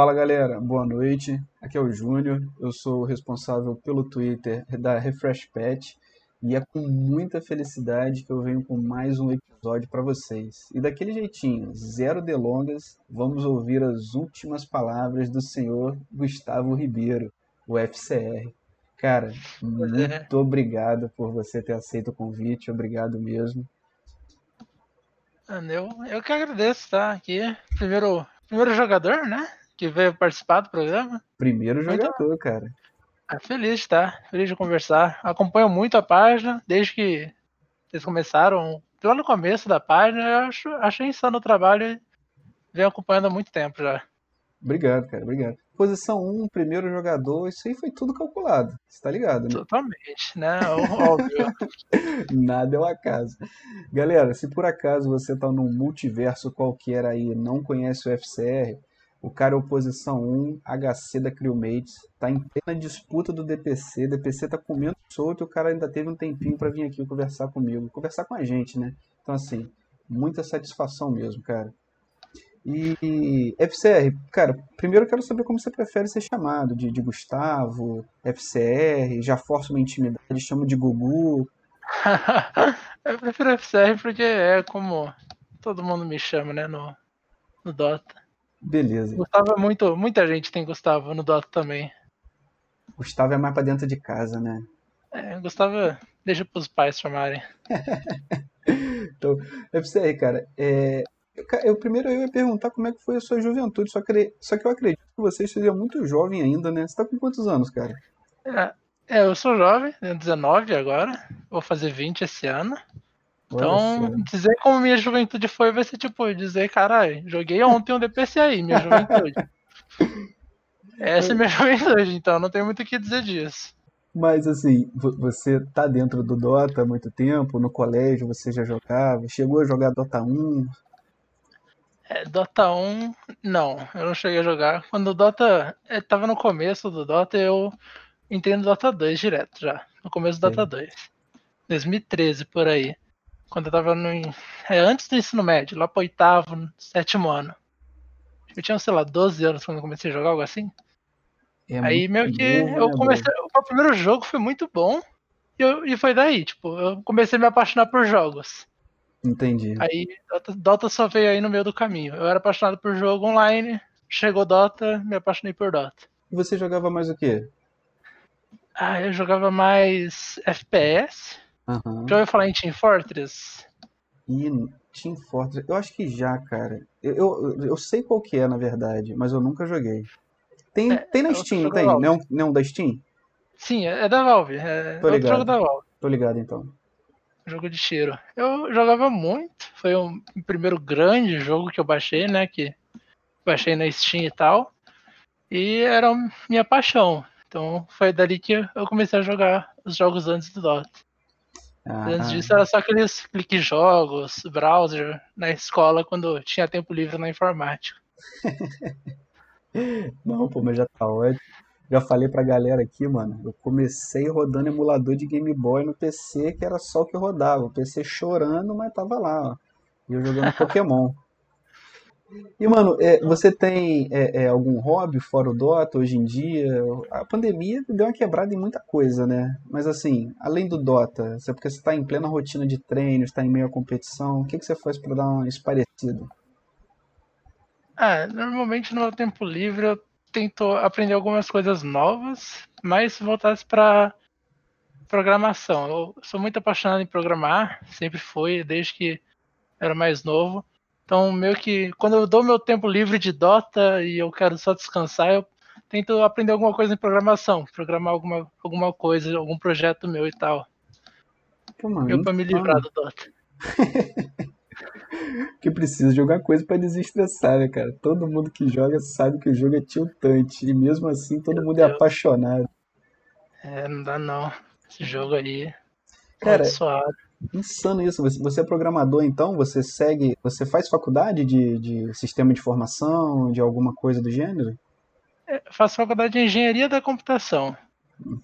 Fala galera, boa noite. Aqui é o Júnior, eu sou o responsável pelo Twitter da Refresh Pet e é com muita felicidade que eu venho com mais um episódio para vocês. E daquele jeitinho, zero delongas, vamos ouvir as últimas palavras do senhor Gustavo Ribeiro, o FCR. Cara, muito obrigado por você ter aceito o convite, obrigado mesmo. Eu, eu que agradeço estar aqui. Primeiro, primeiro jogador, né? Que veio participar do programa. Primeiro jogador, muito... cara. É feliz, tá? Feliz de conversar. Acompanho muito a página, desde que vocês começaram. Lá no começo da página, eu acho, achei insano o trabalho e venho acompanhando há muito tempo já. Obrigado, cara, obrigado. Posição 1, primeiro jogador, isso aí foi tudo calculado, você tá ligado, né? Totalmente, né? Óbvio. Nada é um acaso. Galera, se por acaso você tá num multiverso qualquer aí não conhece o FCR, o cara é oposição 1, HC da Crewmates, tá em plena disputa do DPC, DPC tá comendo solto e o cara ainda teve um tempinho para vir aqui conversar comigo, conversar com a gente, né? Então assim, muita satisfação mesmo, cara. E FCR, cara, primeiro eu quero saber como você prefere ser chamado, de, de Gustavo, FCR, já força uma intimidade, chama de Gugu. eu prefiro FCR porque é como todo mundo me chama, né, no, no Dota. Beleza. Gustavo é muito, muita gente tem Gustavo no Dota também. Gustavo é mais pra dentro de casa, né? É, Gustavo deixa pros pais chamarem. então, FCR, cara, é, eu, primeiro eu ia perguntar como é que foi a sua juventude, só que, só que eu acredito que você seja muito jovem ainda, né? Você tá com quantos anos, cara? É, é eu sou jovem, tenho 19 agora, vou fazer 20 esse ano. Então, dizer como minha juventude foi vai ser tipo, dizer, caralho, joguei ontem um DPC aí, minha juventude. Essa é minha juventude, então não tem muito o que dizer disso. Mas assim, você tá dentro do Dota há muito tempo, no colégio você já jogava, chegou a jogar Dota 1? É, Dota 1, não, eu não cheguei a jogar. Quando o Dota é, tava no começo do Dota, eu entrei no Dota 2 direto já, no começo do. Dota 2. 2013 por aí. Quando eu tava no. É, antes do ensino médio, lá pro oitavo, sétimo ano. Eu tinha, sei lá, 12 anos quando eu comecei a jogar algo assim. É aí meio que bom, eu né, comecei. O primeiro jogo foi muito bom. E, eu, e foi daí, tipo, eu comecei a me apaixonar por jogos. Entendi. Aí Dota, Dota só veio aí no meio do caminho. Eu era apaixonado por jogo online, chegou Dota, me apaixonei por Dota. E você jogava mais o quê? Ah, eu jogava mais FPS. Uhum. Já ouviu falar em Team Fortress? E Team Fortress, eu acho que já, cara. Eu, eu, eu sei qual que é, na verdade, mas eu nunca joguei. Tem, é, tem na Steam, não tem? Não, não da Steam? Sim, é, é da Valve. É Tô ligado. jogo da Valve. Tô ligado, então. Jogo de tiro. Eu jogava muito. Foi o primeiro grande jogo que eu baixei, né? Que baixei na Steam e tal. E era minha paixão. Então foi dali que eu comecei a jogar os jogos antes do Dota. Ah, Antes disso era só aqueles clique jogos, browser na escola quando tinha tempo livre na informática. Não, pô, mas já tá ótimo. Já falei pra galera aqui, mano. Eu comecei rodando emulador de Game Boy no PC, que era só o que rodava. O PC chorando, mas tava lá, ó. E eu jogando Pokémon. E, mano, é, você tem é, é, algum hobby fora o Dota hoje em dia? A pandemia deu uma quebrada em muita coisa, né? Mas, assim, além do Dota, é porque você está em plena rotina de treino, está em meio à competição, o que, que você faz para dar uma esparecida? Ah, normalmente no meu tempo livre eu tento aprender algumas coisas novas, mais voltadas para programação. Eu sou muito apaixonado em programar, sempre fui, desde que era mais novo. Então, meio que quando eu dou meu tempo livre de Dota e eu quero só descansar, eu tento aprender alguma coisa em programação, programar alguma, alguma coisa, algum projeto meu e tal. eu para me livrar do Dota. que precisa jogar coisa para desestressar, né, cara? Todo mundo que joga sabe que o jogo é tiltante e mesmo assim todo meu mundo é Deus. é apaixonado. É, não dá não. Esse jogo aí. Cara, suave. Insano isso. Você, você é programador, então? Você segue. Você faz faculdade de, de sistema de informação, de alguma coisa do gênero? É, faço faculdade de engenharia da computação.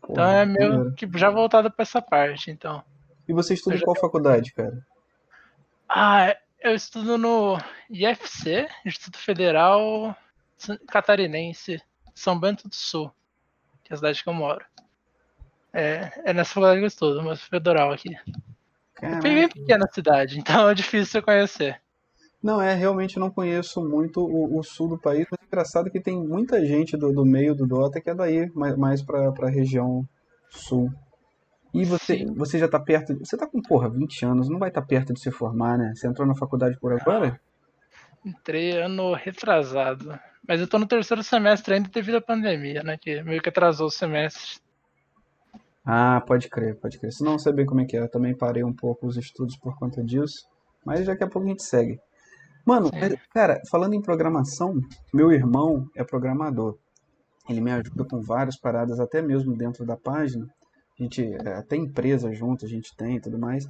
Porra, então é meio que já voltado para essa parte, então. E você estuda em qual faculdade, cara? Ah, eu estudo no IFC, Instituto Federal catarinense, São Bento do Sul, que é a cidade que eu moro. É, é nessa faculdade que eu estudo, mas federal aqui. Caraca. É bem pequena a cidade, então é difícil você conhecer. Não, é, realmente não conheço muito o, o, sul do país, mas é engraçado que tem muita gente do, do meio do Dota que é daí, mais, mais pra, pra região sul. E você, você já tá perto. Você tá com, porra, 20 anos, não vai estar tá perto de se formar, né? Você entrou na faculdade por agora? Entrei ano retrasado. Mas eu tô no terceiro semestre ainda devido à pandemia, né? Que meio que atrasou o semestre. Ah, pode crer, pode crer. Se não sei bem como é que é, eu também parei um pouco os estudos por conta disso. Mas daqui a pouco a gente segue. Mano, é, cara, falando em programação, meu irmão é programador. Ele me ajuda com várias paradas, até mesmo dentro da página. A gente, até empresa junto, a gente tem e tudo mais.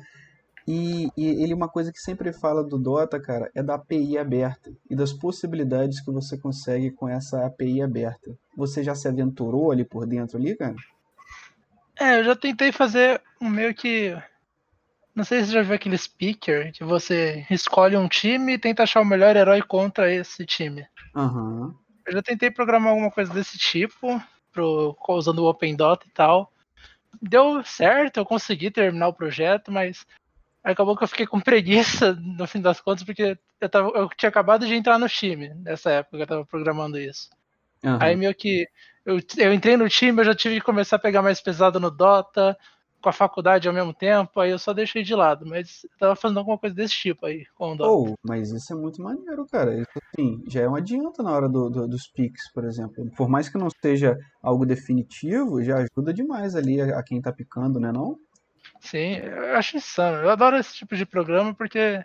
E, e, ele, uma coisa que sempre fala do Dota, cara, é da API aberta e das possibilidades que você consegue com essa API aberta. Você já se aventurou ali por dentro ali, cara? É, eu já tentei fazer um meio que. Não sei se você já viu aquele speaker, que você escolhe um time e tenta achar o melhor herói contra esse time. Uhum. Eu já tentei programar alguma coisa desse tipo, pro, usando o Open Dota e tal. Deu certo, eu consegui terminar o projeto, mas acabou que eu fiquei com preguiça no fim das contas, porque eu, tava, eu tinha acabado de entrar no time nessa época que eu tava programando isso. Uhum. Aí meio que eu, eu entrei no time, eu já tive que começar a pegar mais pesado no Dota, com a faculdade ao mesmo tempo, aí eu só deixei de lado, mas eu tava fazendo alguma coisa desse tipo aí com o Dota. Oh, mas isso é muito maneiro, cara. Isso assim, já é um adianto na hora do, do, dos picks, por exemplo. Por mais que não seja algo definitivo, já ajuda demais ali a, a quem tá picando, né não? Sim, eu acho insano. Eu adoro esse tipo de programa porque,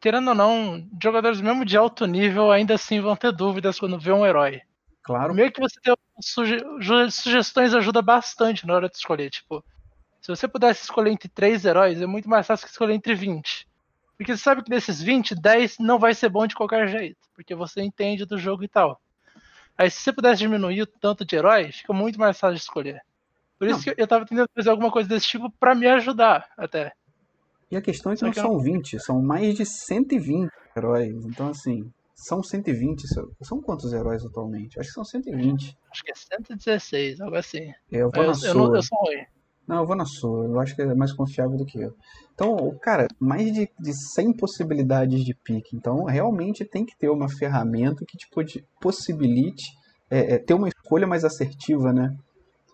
querendo ou não, jogadores mesmo de alto nível ainda assim vão ter dúvidas quando vê um herói. Claro. Meio que você ter suge sugestões ajuda bastante na hora de escolher. Tipo, se você pudesse escolher entre três heróis, é muito mais fácil que escolher entre 20. Porque você sabe que desses 20, 10 não vai ser bom de qualquer jeito. Porque você entende do jogo e tal. Aí se você pudesse diminuir o tanto de heróis, fica muito mais fácil de escolher. Por isso não. que eu tava tentando fazer alguma coisa desse tipo para me ajudar até. E a questão é que Só não que são não... 20, são mais de 120 heróis. Então, assim, são 120. São quantos heróis atualmente? Acho que são 120. Acho que é 116, algo assim. É, eu vou eu, na eu, Não, eu sou ruim. Não, eu vou na sua. Eu acho que é mais confiável do que eu. Então, cara, mais de, de 100 possibilidades de pique. Então, realmente tem que ter uma ferramenta que te possibilite é, é, ter uma escolha mais assertiva, né?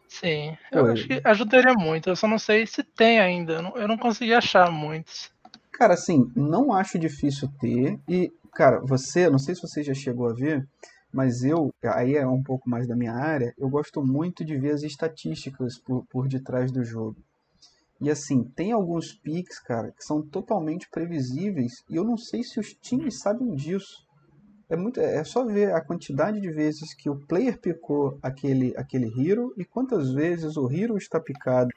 Sim, eu Oi. acho que ajudaria muito. Eu só não sei se tem ainda. Eu não, eu não consegui achar muitos. Cara, assim, não acho difícil ter. E Cara, você, não sei se você já chegou a ver, mas eu, aí é um pouco mais da minha área, eu gosto muito de ver as estatísticas por, por detrás do jogo. E assim, tem alguns picks, cara, que são totalmente previsíveis e eu não sei se os times sabem disso. É, muito, é só ver a quantidade de vezes que o player picou aquele, aquele hero e quantas vezes o hero está picado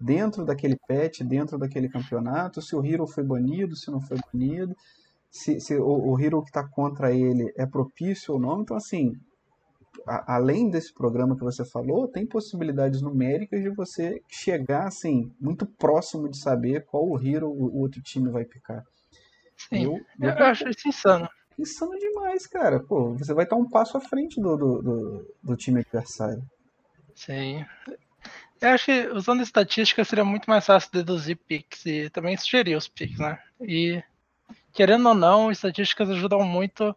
dentro daquele patch, dentro daquele campeonato, se o hero foi banido, se não foi banido se, se o, o hero que está contra ele é propício ou não. Então, assim, a, além desse programa que você falou, tem possibilidades numéricas de você chegar, assim, muito próximo de saber qual o hero o, o outro time vai picar. Sim, eu, eu, eu acho isso insano. Insano demais, cara. Pô, você vai estar um passo à frente do, do, do, do time adversário. Sim. Eu acho que usando estatística seria muito mais fácil deduzir picks e também sugerir os picks, né? E querendo ou não, estatísticas ajudam muito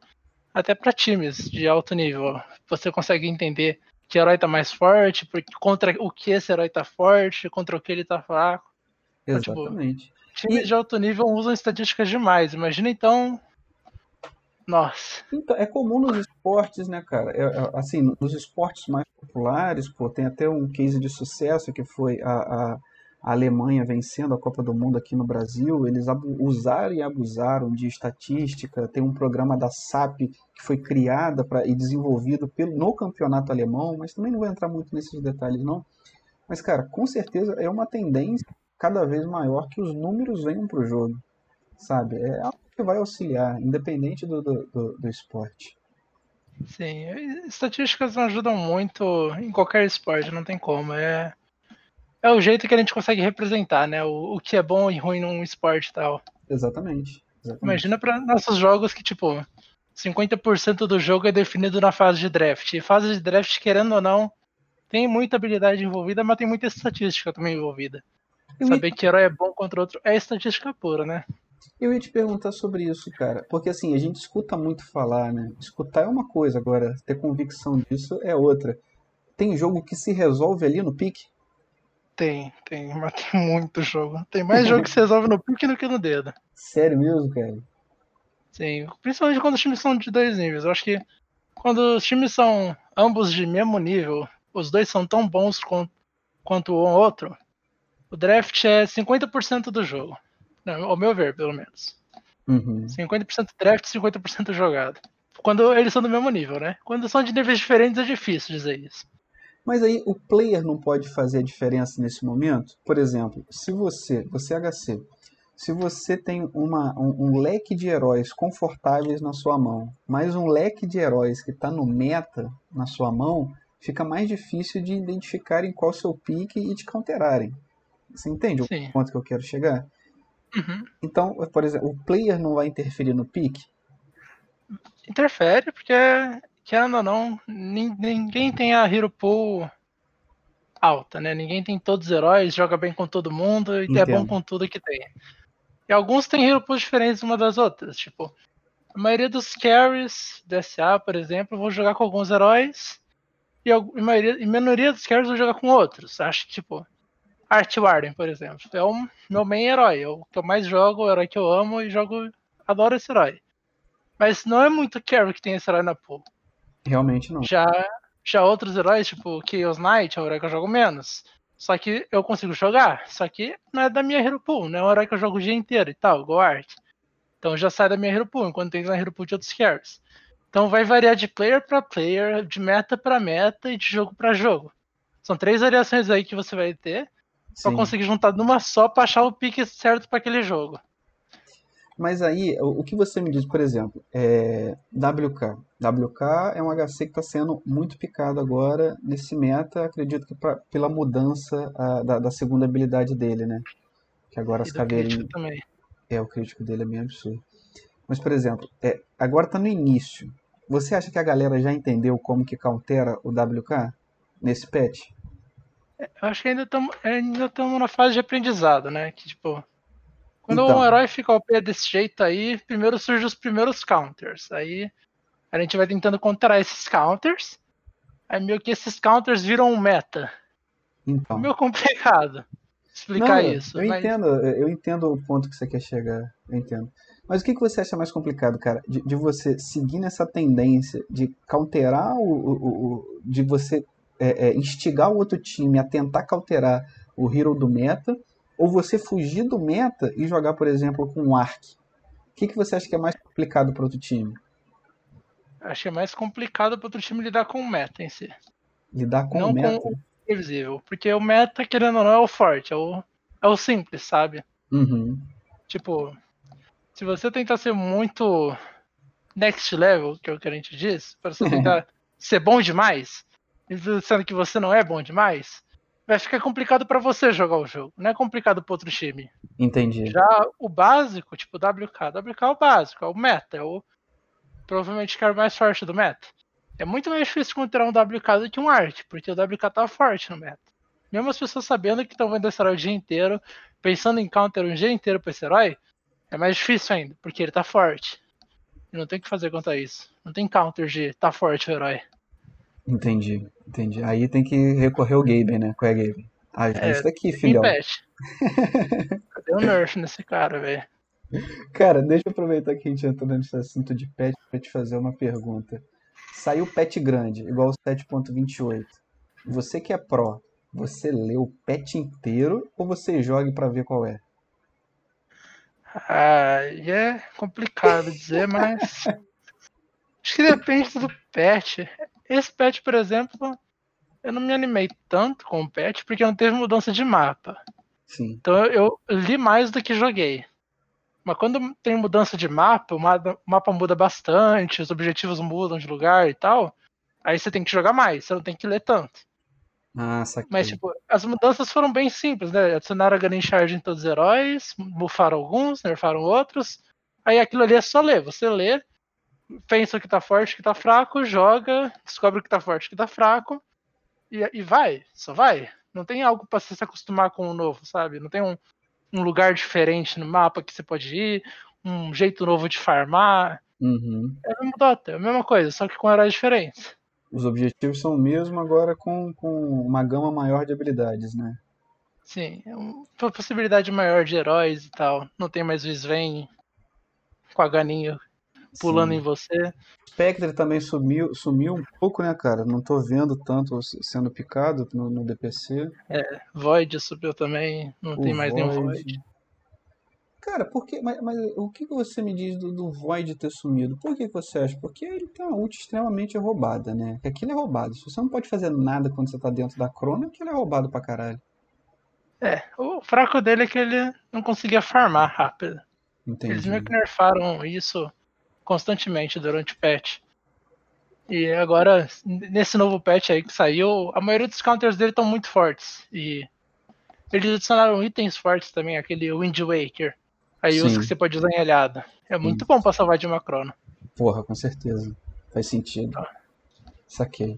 até para times de alto nível. Você consegue entender que herói tá mais forte, porque contra o que esse herói tá forte, contra o que ele tá fraco. Exatamente. Então, tipo, times e... de alto nível usam estatísticas demais. Imagina então. Nossa. Então, é comum nos esportes, né, cara? É, é, assim, nos esportes mais populares, pô, tem até um case de sucesso que foi a, a a Alemanha vencendo a Copa do Mundo aqui no Brasil, eles usaram e abusaram de estatística. Tem um programa da SAP que foi criada pra, e desenvolvido pelo, no campeonato alemão, mas também não vou entrar muito nesses detalhes, não. Mas, cara, com certeza é uma tendência cada vez maior que os números venham para o jogo, sabe? É algo que vai auxiliar, independente do, do, do, do esporte. Sim, estatísticas ajudam muito em qualquer esporte, não tem como. É é o jeito que a gente consegue representar, né? O, o que é bom e ruim num esporte e tal. Exatamente. exatamente. Imagina para nossos jogos que, tipo, 50% do jogo é definido na fase de draft. E fase de draft, querendo ou não, tem muita habilidade envolvida, mas tem muita estatística também envolvida. Eu Saber ia... que herói é bom contra outro é estatística pura, né? Eu ia te perguntar sobre isso, cara. Porque assim, a gente escuta muito falar, né? Escutar é uma coisa, agora ter convicção disso é outra. Tem jogo que se resolve ali no pique? Tem, tem, mas tem muito jogo. Tem mais jogo que se resolve no pique do que no dedo. Sério mesmo, cara? Sim, principalmente quando os times são de dois níveis. Eu acho que quando os times são ambos de mesmo nível, os dois são tão bons quanto, quanto o outro, o draft é 50% do jogo. Não, ao meu ver, pelo menos. Uhum. 50% draft, 50% jogado. Quando eles são do mesmo nível, né? Quando são de níveis diferentes é difícil dizer isso. Mas aí o player não pode fazer a diferença nesse momento? Por exemplo, se você, você é HC, se você tem uma, um, um, leque de heróis confortáveis na sua mão, mas um leque de heróis que está no meta na sua mão, fica mais difícil de identificarem qual o seu pique e te counterarem. Você entende Sim. o ponto que eu quero chegar? Uhum. Então, por exemplo, o player não vai interferir no pique? Interfere, porque, querendo ou não, ninguém tem a hero pool alta, né? Ninguém tem todos os heróis, joga bem com todo mundo e Entendo. é bom com tudo que tem. E alguns têm hero pools diferentes uma das outras. Tipo, a maioria dos carries DSA, por exemplo, vão jogar com alguns heróis. E a maioria, a maioria dos carries vão jogar com outros. Acho que, tipo, Art Warden, por exemplo. É o meu main herói. É o que eu mais jogo, o herói que eu amo e jogo. Adoro esse herói. Mas não é muito carry que tem esse herói na pool. Realmente não. Já, já outros heróis, tipo Chaos Knight, é o herói que eu jogo menos. Só que eu consigo jogar. Só que não é da minha Hero Pool, não é um herói que eu jogo o dia inteiro e tal, igual Art. Então já sai da minha Hero Pool, enquanto tem na Hero Pool de outros carries. Então vai variar de player para player, de meta para meta e de jogo para jogo. São três variações aí que você vai ter para conseguir juntar numa só para achar o pique certo para aquele jogo. Mas aí, o que você me diz, por exemplo, é WK. WK é um HC que está sendo muito picado agora nesse meta, acredito que pra, pela mudança a, da, da, segunda habilidade dele, né? Que agora as caveirinhas. É, o crítico dele é bem absurdo. Mas, por exemplo, é, agora está no início. Você acha que a galera já entendeu como que countera o WK nesse patch? É, eu acho que ainda estamos ainda na fase de aprendizado, né? Que tipo, quando então. um herói fica ao pé desse jeito aí, primeiro surgem os primeiros counters. Aí a gente vai tentando counterar esses counters. Aí meio que esses counters viram um meta. Então. É meio complicado explicar Não, isso. Eu mas... entendo, eu entendo o ponto que você quer chegar. Eu entendo. Mas o que, que você acha mais complicado, cara? De, de você seguir nessa tendência de counterar o. o, o de você é, é, instigar o outro time a tentar cauterar o hero do meta ou você fugir do meta e jogar, por exemplo, com o Ark? O que, que você acha que é mais complicado para outro time? Acho que é mais complicado para outro time lidar com o meta em si. Lidar com não o meta? Com o previsível. Porque o meta, querendo ou não, é o forte, é o, é o simples, sabe? Uhum. Tipo, se você tentar ser muito next level, que é o que a gente diz, para você tentar ser bom demais, sendo que você não é bom demais, vai ficar complicado para você jogar o jogo. Não é complicado para outro time. Entendi. Já o básico, tipo WK, WK é o básico, é o meta, é o provavelmente o cara mais forte do meta. É muito mais difícil encontrar um WK do que um Art, porque o WK tá forte no meta. Mesmo as pessoas sabendo que estão vendo esse herói o dia inteiro, pensando em counter o dia inteiro pra esse herói, é mais difícil ainda, porque ele tá forte. E não tem o que fazer contra isso. Não tem counter de tá forte o herói. Entendi, entendi. Aí tem que recorrer ao Gaben, né? Qual é Gaben? Ah, é, isso daqui, filhão. Cadê o nerf nesse cara, velho? Cara, deixa eu aproveitar que a gente entrou nesse assunto de pet pra te fazer uma pergunta. Saiu pet grande, igual o 7.28. Você que é pro, você lê o pet inteiro ou você joga para ver qual é? Ah, é complicado dizer, mas acho que depende do pet. Esse patch, por exemplo, eu não me animei tanto com o patch porque não teve mudança de mapa. Sim. Então eu, li mais do que joguei. Mas quando tem mudança de mapa, o mapa muda bastante, os objetivos mudam de lugar e tal, aí você tem que jogar mais, você não tem que ler tanto. Ah, saquei. Mas, tipo, as mudanças foram bem simples, né? Adicionaram a Gunning Charge em todos os heróis, bufaram alguns, nerfaram outros. Aí aquilo ali é só ler. Você lê, pensa que tá forte, que tá fraco, joga, descobre que tá forte, que tá fraco, e, e vai, só vai. Não tem algo para se acostumar com o novo, sabe? Não tem um, um lugar diferente no mapa que você pode ir, um jeito novo de farmar. Uhum. É o mesmo Dota, é a mesma coisa, só que com heróis diferentes. Os objetivos são o mesmo, agora com, com uma gama maior de habilidades, né? Sim, é uma possibilidade maior de heróis e tal. Não tem mais o Sven com a ganinha pulando Sim. em você. Spectre também sumiu, sumiu um pouco, né, cara? Não tô vendo tanto sendo picado no, no DPC. É, Void subiu também, não o tem mais Void. nenhum Void. Cara, por que, mas, mas, o que você me diz do, do Void ter sumido? Por que você acha? Porque ele tem uma ult extremamente roubada, né? Que aquilo é roubado. Se você não pode fazer nada quando você tá dentro da crona, aquilo é roubado pra caralho. É, o fraco dele é que ele não conseguia farmar rápido. Entendi. Eles meio que nerfaram isso constantemente durante o patch. E agora, nesse novo patch aí que saiu, a maioria dos counters dele estão muito fortes. E eles adicionaram itens fortes também, aquele Wind Waker. Aí usa que você pode usar em alhada. É muito Sim. bom pra salvar de uma crona. Porra, com certeza. Faz sentido. Tá. Saquei.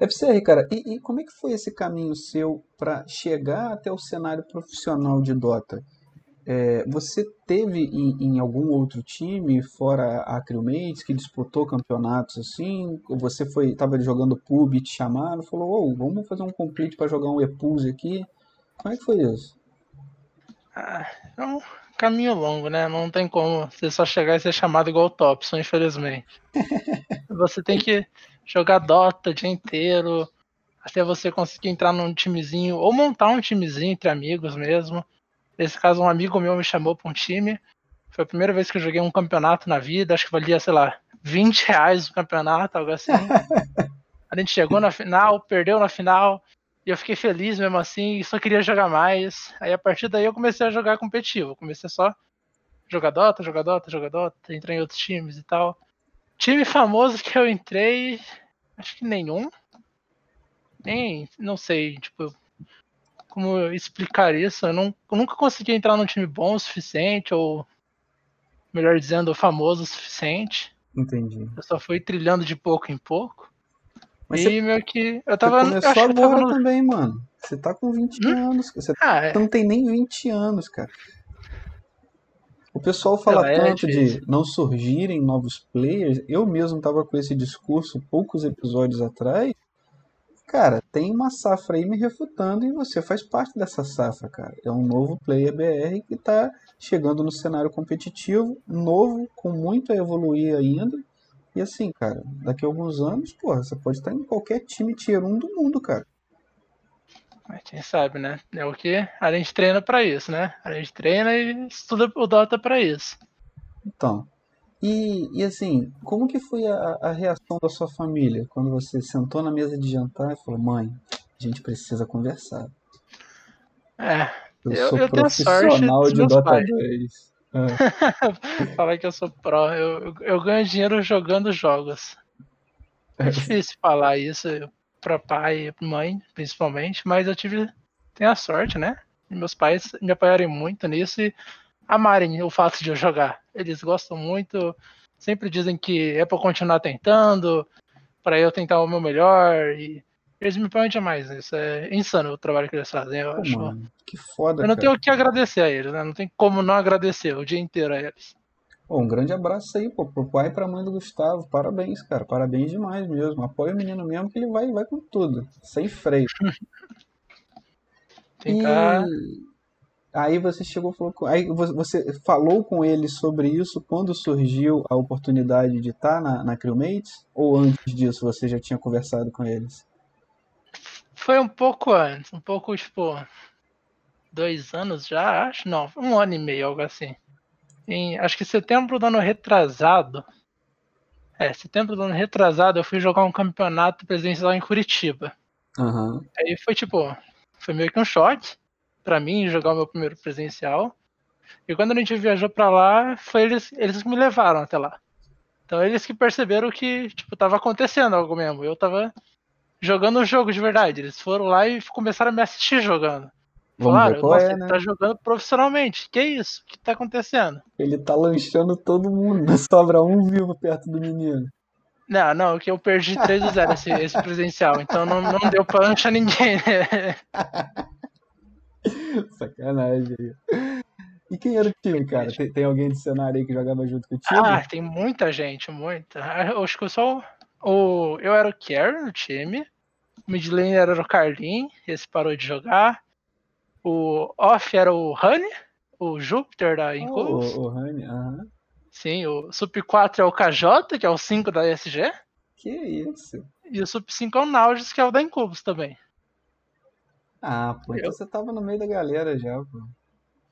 FCR, cara, e, e, como é que foi esse caminho seu para chegar até o cenário profissional de Dota? É, você teve em, em, algum outro time, fora a Crewmates, que disputou campeonatos assim? Ou você foi, estava jogando pub e te chamaram, falou, oh, vamos fazer um complete para jogar um EPUS aqui? Como é que foi isso? Ah, é um caminho longo, né? Não tem como você só chegar e ser chamado igual o Topson, infelizmente. você tem que jogar Dota o dia inteiro, até você conseguir entrar num timezinho, ou montar um timezinho entre amigos mesmo. Nesse caso, um amigo meu me chamou para um time. Foi a primeira vez que eu joguei um campeonato na vida, acho que valia, sei lá, 20 reais o campeonato, algo assim. a gente chegou na final, perdeu na final, e eu fiquei feliz mesmo assim, e só queria jogar mais. Aí a partir daí eu comecei a jogar competitivo. Comecei só jogar Dota, jogar Dota, jogar Dota, entrar em outros times e tal. Time famoso que eu entrei, acho que nenhum. Nem, não sei, tipo, como explicar isso. Eu, não, eu nunca consegui entrar num time bom o suficiente, ou melhor dizendo, famoso o suficiente. Entendi. Eu só fui trilhando de pouco em pouco. Mas e você, meio que. Eu tava. Você começou agora no... também, mano. Você tá com 20 hum? anos. Você ah, é. não tem nem 20 anos, cara. O pessoal fala é tanto de não surgirem novos players. Eu mesmo tava com esse discurso poucos episódios atrás. Cara, tem uma safra aí me refutando e você faz parte dessa safra, cara. É um novo player BR que tá chegando no cenário competitivo, novo, com muito a evoluir ainda. E assim, cara, daqui a alguns anos, porra, você pode estar em qualquer time tier 1 do mundo, cara. Mas quem sabe, né? É o que a gente treina para isso, né? A gente treina e estuda o Dota para isso. Então, e, e assim, como que foi a, a, reação da sua família quando você sentou na mesa de jantar e falou, mãe, a gente precisa conversar? É, eu, eu sou eu profissional de Dota pais. 2. É. Falar que eu sou pró. Eu, eu ganho dinheiro jogando jogos. É difícil falar isso para pai e mãe, principalmente, mas eu tive. Tenho a sorte, né? Meus pais me apoiarem muito nisso e amarem o fato de eu jogar. Eles gostam muito, sempre dizem que é para continuar tentando, para eu tentar o meu melhor e eles me apoiam demais. Isso é insano o trabalho que eles fazem. Eu Pô, acho. Mano, que foda. Eu não cara. tenho o que agradecer a eles, né? Não tem como não agradecer o dia inteiro a eles. Pô, um grande abraço aí, pô, pro pai e pra mãe do Gustavo. Parabéns, cara. Parabéns demais mesmo. Apoia o menino mesmo que ele vai, vai com tudo. Sem freio. Tentar... E... Aí você chegou falou aí você falou com ele sobre isso quando surgiu a oportunidade de estar na, na Crewmates? Ou antes disso você já tinha conversado com eles? Foi um pouco antes, um pouco, tipo, dois anos já, acho, não, um ano e meio, algo assim. Em, acho que setembro do ano retrasado, é, setembro do ano retrasado, eu fui jogar um campeonato presencial em Curitiba. Uhum. Aí foi tipo, foi meio que um choque para mim jogar o meu primeiro presencial. E quando a gente viajou para lá, foi eles, eles que me levaram até lá. Então eles que perceberam que, tipo, tava acontecendo algo mesmo. Eu tava jogando o jogo de verdade. Eles foram lá e começaram a me assistir jogando. Vamos Falaram, ver qual nossa, é, ele né? tá jogando profissionalmente. Que isso? O que tá acontecendo? Ele tá lanchando todo mundo. Sobra um vivo perto do menino. Não, não, que eu perdi 3 a 0 esse, esse presencial, então não, não deu pra lanchar ninguém, né? Sacanagem aí. E quem era o time, cara? Tem, tem alguém de cenário aí que jogava junto contigo? Ah, tem muita gente, muita. Ah, Eu acho que eu só. O, eu era o Kerry no time. O mid laner era o Carlin, esse parou de jogar. O off era o Honey, o Júpiter da Oh, Incubus. o, o Rani, aham. Sim, o Sup 4 é o KJ, que é o 5 da ESG. Que isso? E o Sup 5 é o Naugis, que é o da Incubus também. Ah, pô, então Eu- você tava no meio da galera já, pô.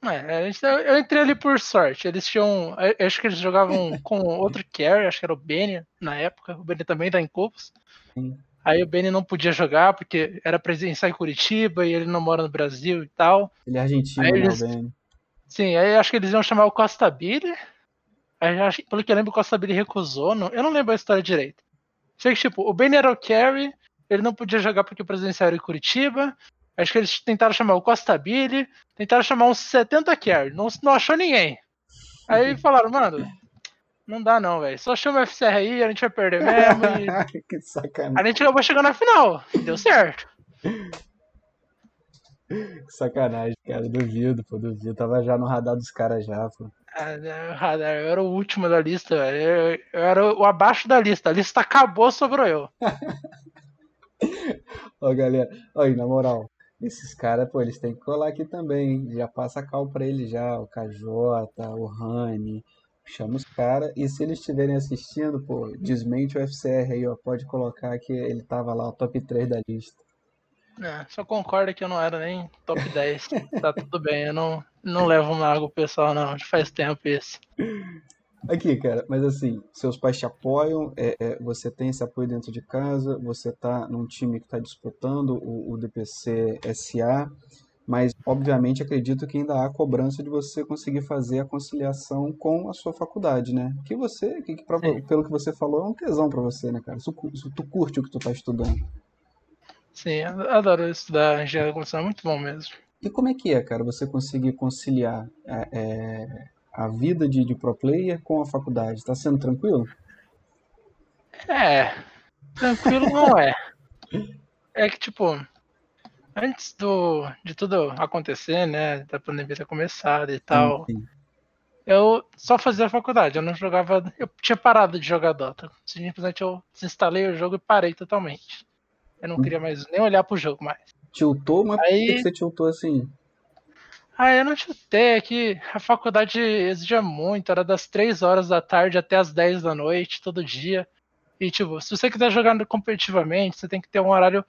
É, gente- eu entrei ali por sorte. Eles tinham. eu Acho que eles jogavam com outro carry, acho que era o Benny na época. O Benny também da Incubus. Sim. Aí o Benny não podia jogar porque era presencial em Curitiba e ele não mora no Brasil e tal. Ele é argentino, Aí né, eles- Benny? Sim, aí acho que eles iam chamar o Costa Billy. Aí, acho- pelo que eu lembro, o Costa Billy recusou. Não, eu não lembro a história direito. Sei que, tipo, o Benny era o carry, ele não podia jogar porque o presencial era em Curitiba. Acho que eles tentaram chamar o Costa Billy, tentaram chamar uns 70 carry, não, não achou ninguém. Aí falaram, mano, não dá não, velho. Só chama o FCR aí, a gente vai perder mesmo. E que sacanagem. a gente acabou chegando na final. Deu certo. Que sacanagem, cara. Duvido, pô, duvido. Tava já no radar dos caras já, pô. Ah, né, Radar, Eu era o último da lista, velho. Eu, eu era o abaixo da lista. A lista acabou, sobrou eu. Ó, galera. E na moral, esses caras, pô, eles têm que colar aqui também, hein? Já passa cal pra eles já, o KJ, o Rani. Chama os caras. E se eles estiverem assistindo, pô, desmente o FCR aí, ó. Pode colocar que ele tava lá, o top 3 da lista. É, só concorda que eu não era nem top 10. Tá tudo bem, eu não, não levo pro pessoal, não. Faz tempo isso. Aqui, cara, mas assim, seus pais te apoiam, é, é, você tem esse apoio dentro de casa, você tá num time que está disputando o, o DPC SA, mas obviamente acredito que ainda há cobrança de você conseguir fazer a conciliação com a sua faculdade, né? Que você, que, que pra- pelo que você falou, é um tesão pra você, né, cara? Isso, isso tu curte o que tu tá estudando. Sim, adoro estudar engenharia computação, é muito bom mesmo. E como é que é, cara, você conseguir conciliar é, é, a vida de, de pro player com a faculdade? Tá sendo tranquilo? É, tranquilo não é. É que, tipo, antes do, de tudo acontecer, né, da pandemia ter começado e tal, Sim, sim. eu só fazia faculdade, eu não jogava, eu tinha parado de jogar Dota. Simplesmente eu desinstalei o jogo e parei totalmente. Eu não queria mais nem olhar pro jogo mais. Tiltou, mas por Aí- que você tiltou assim? Ah, eu não chutei, é que a faculdade exigia muito, era das 3 horas da tarde até as 10 da noite, todo dia. E, tipo, se você quiser jogar competitivamente, você tem que ter um horário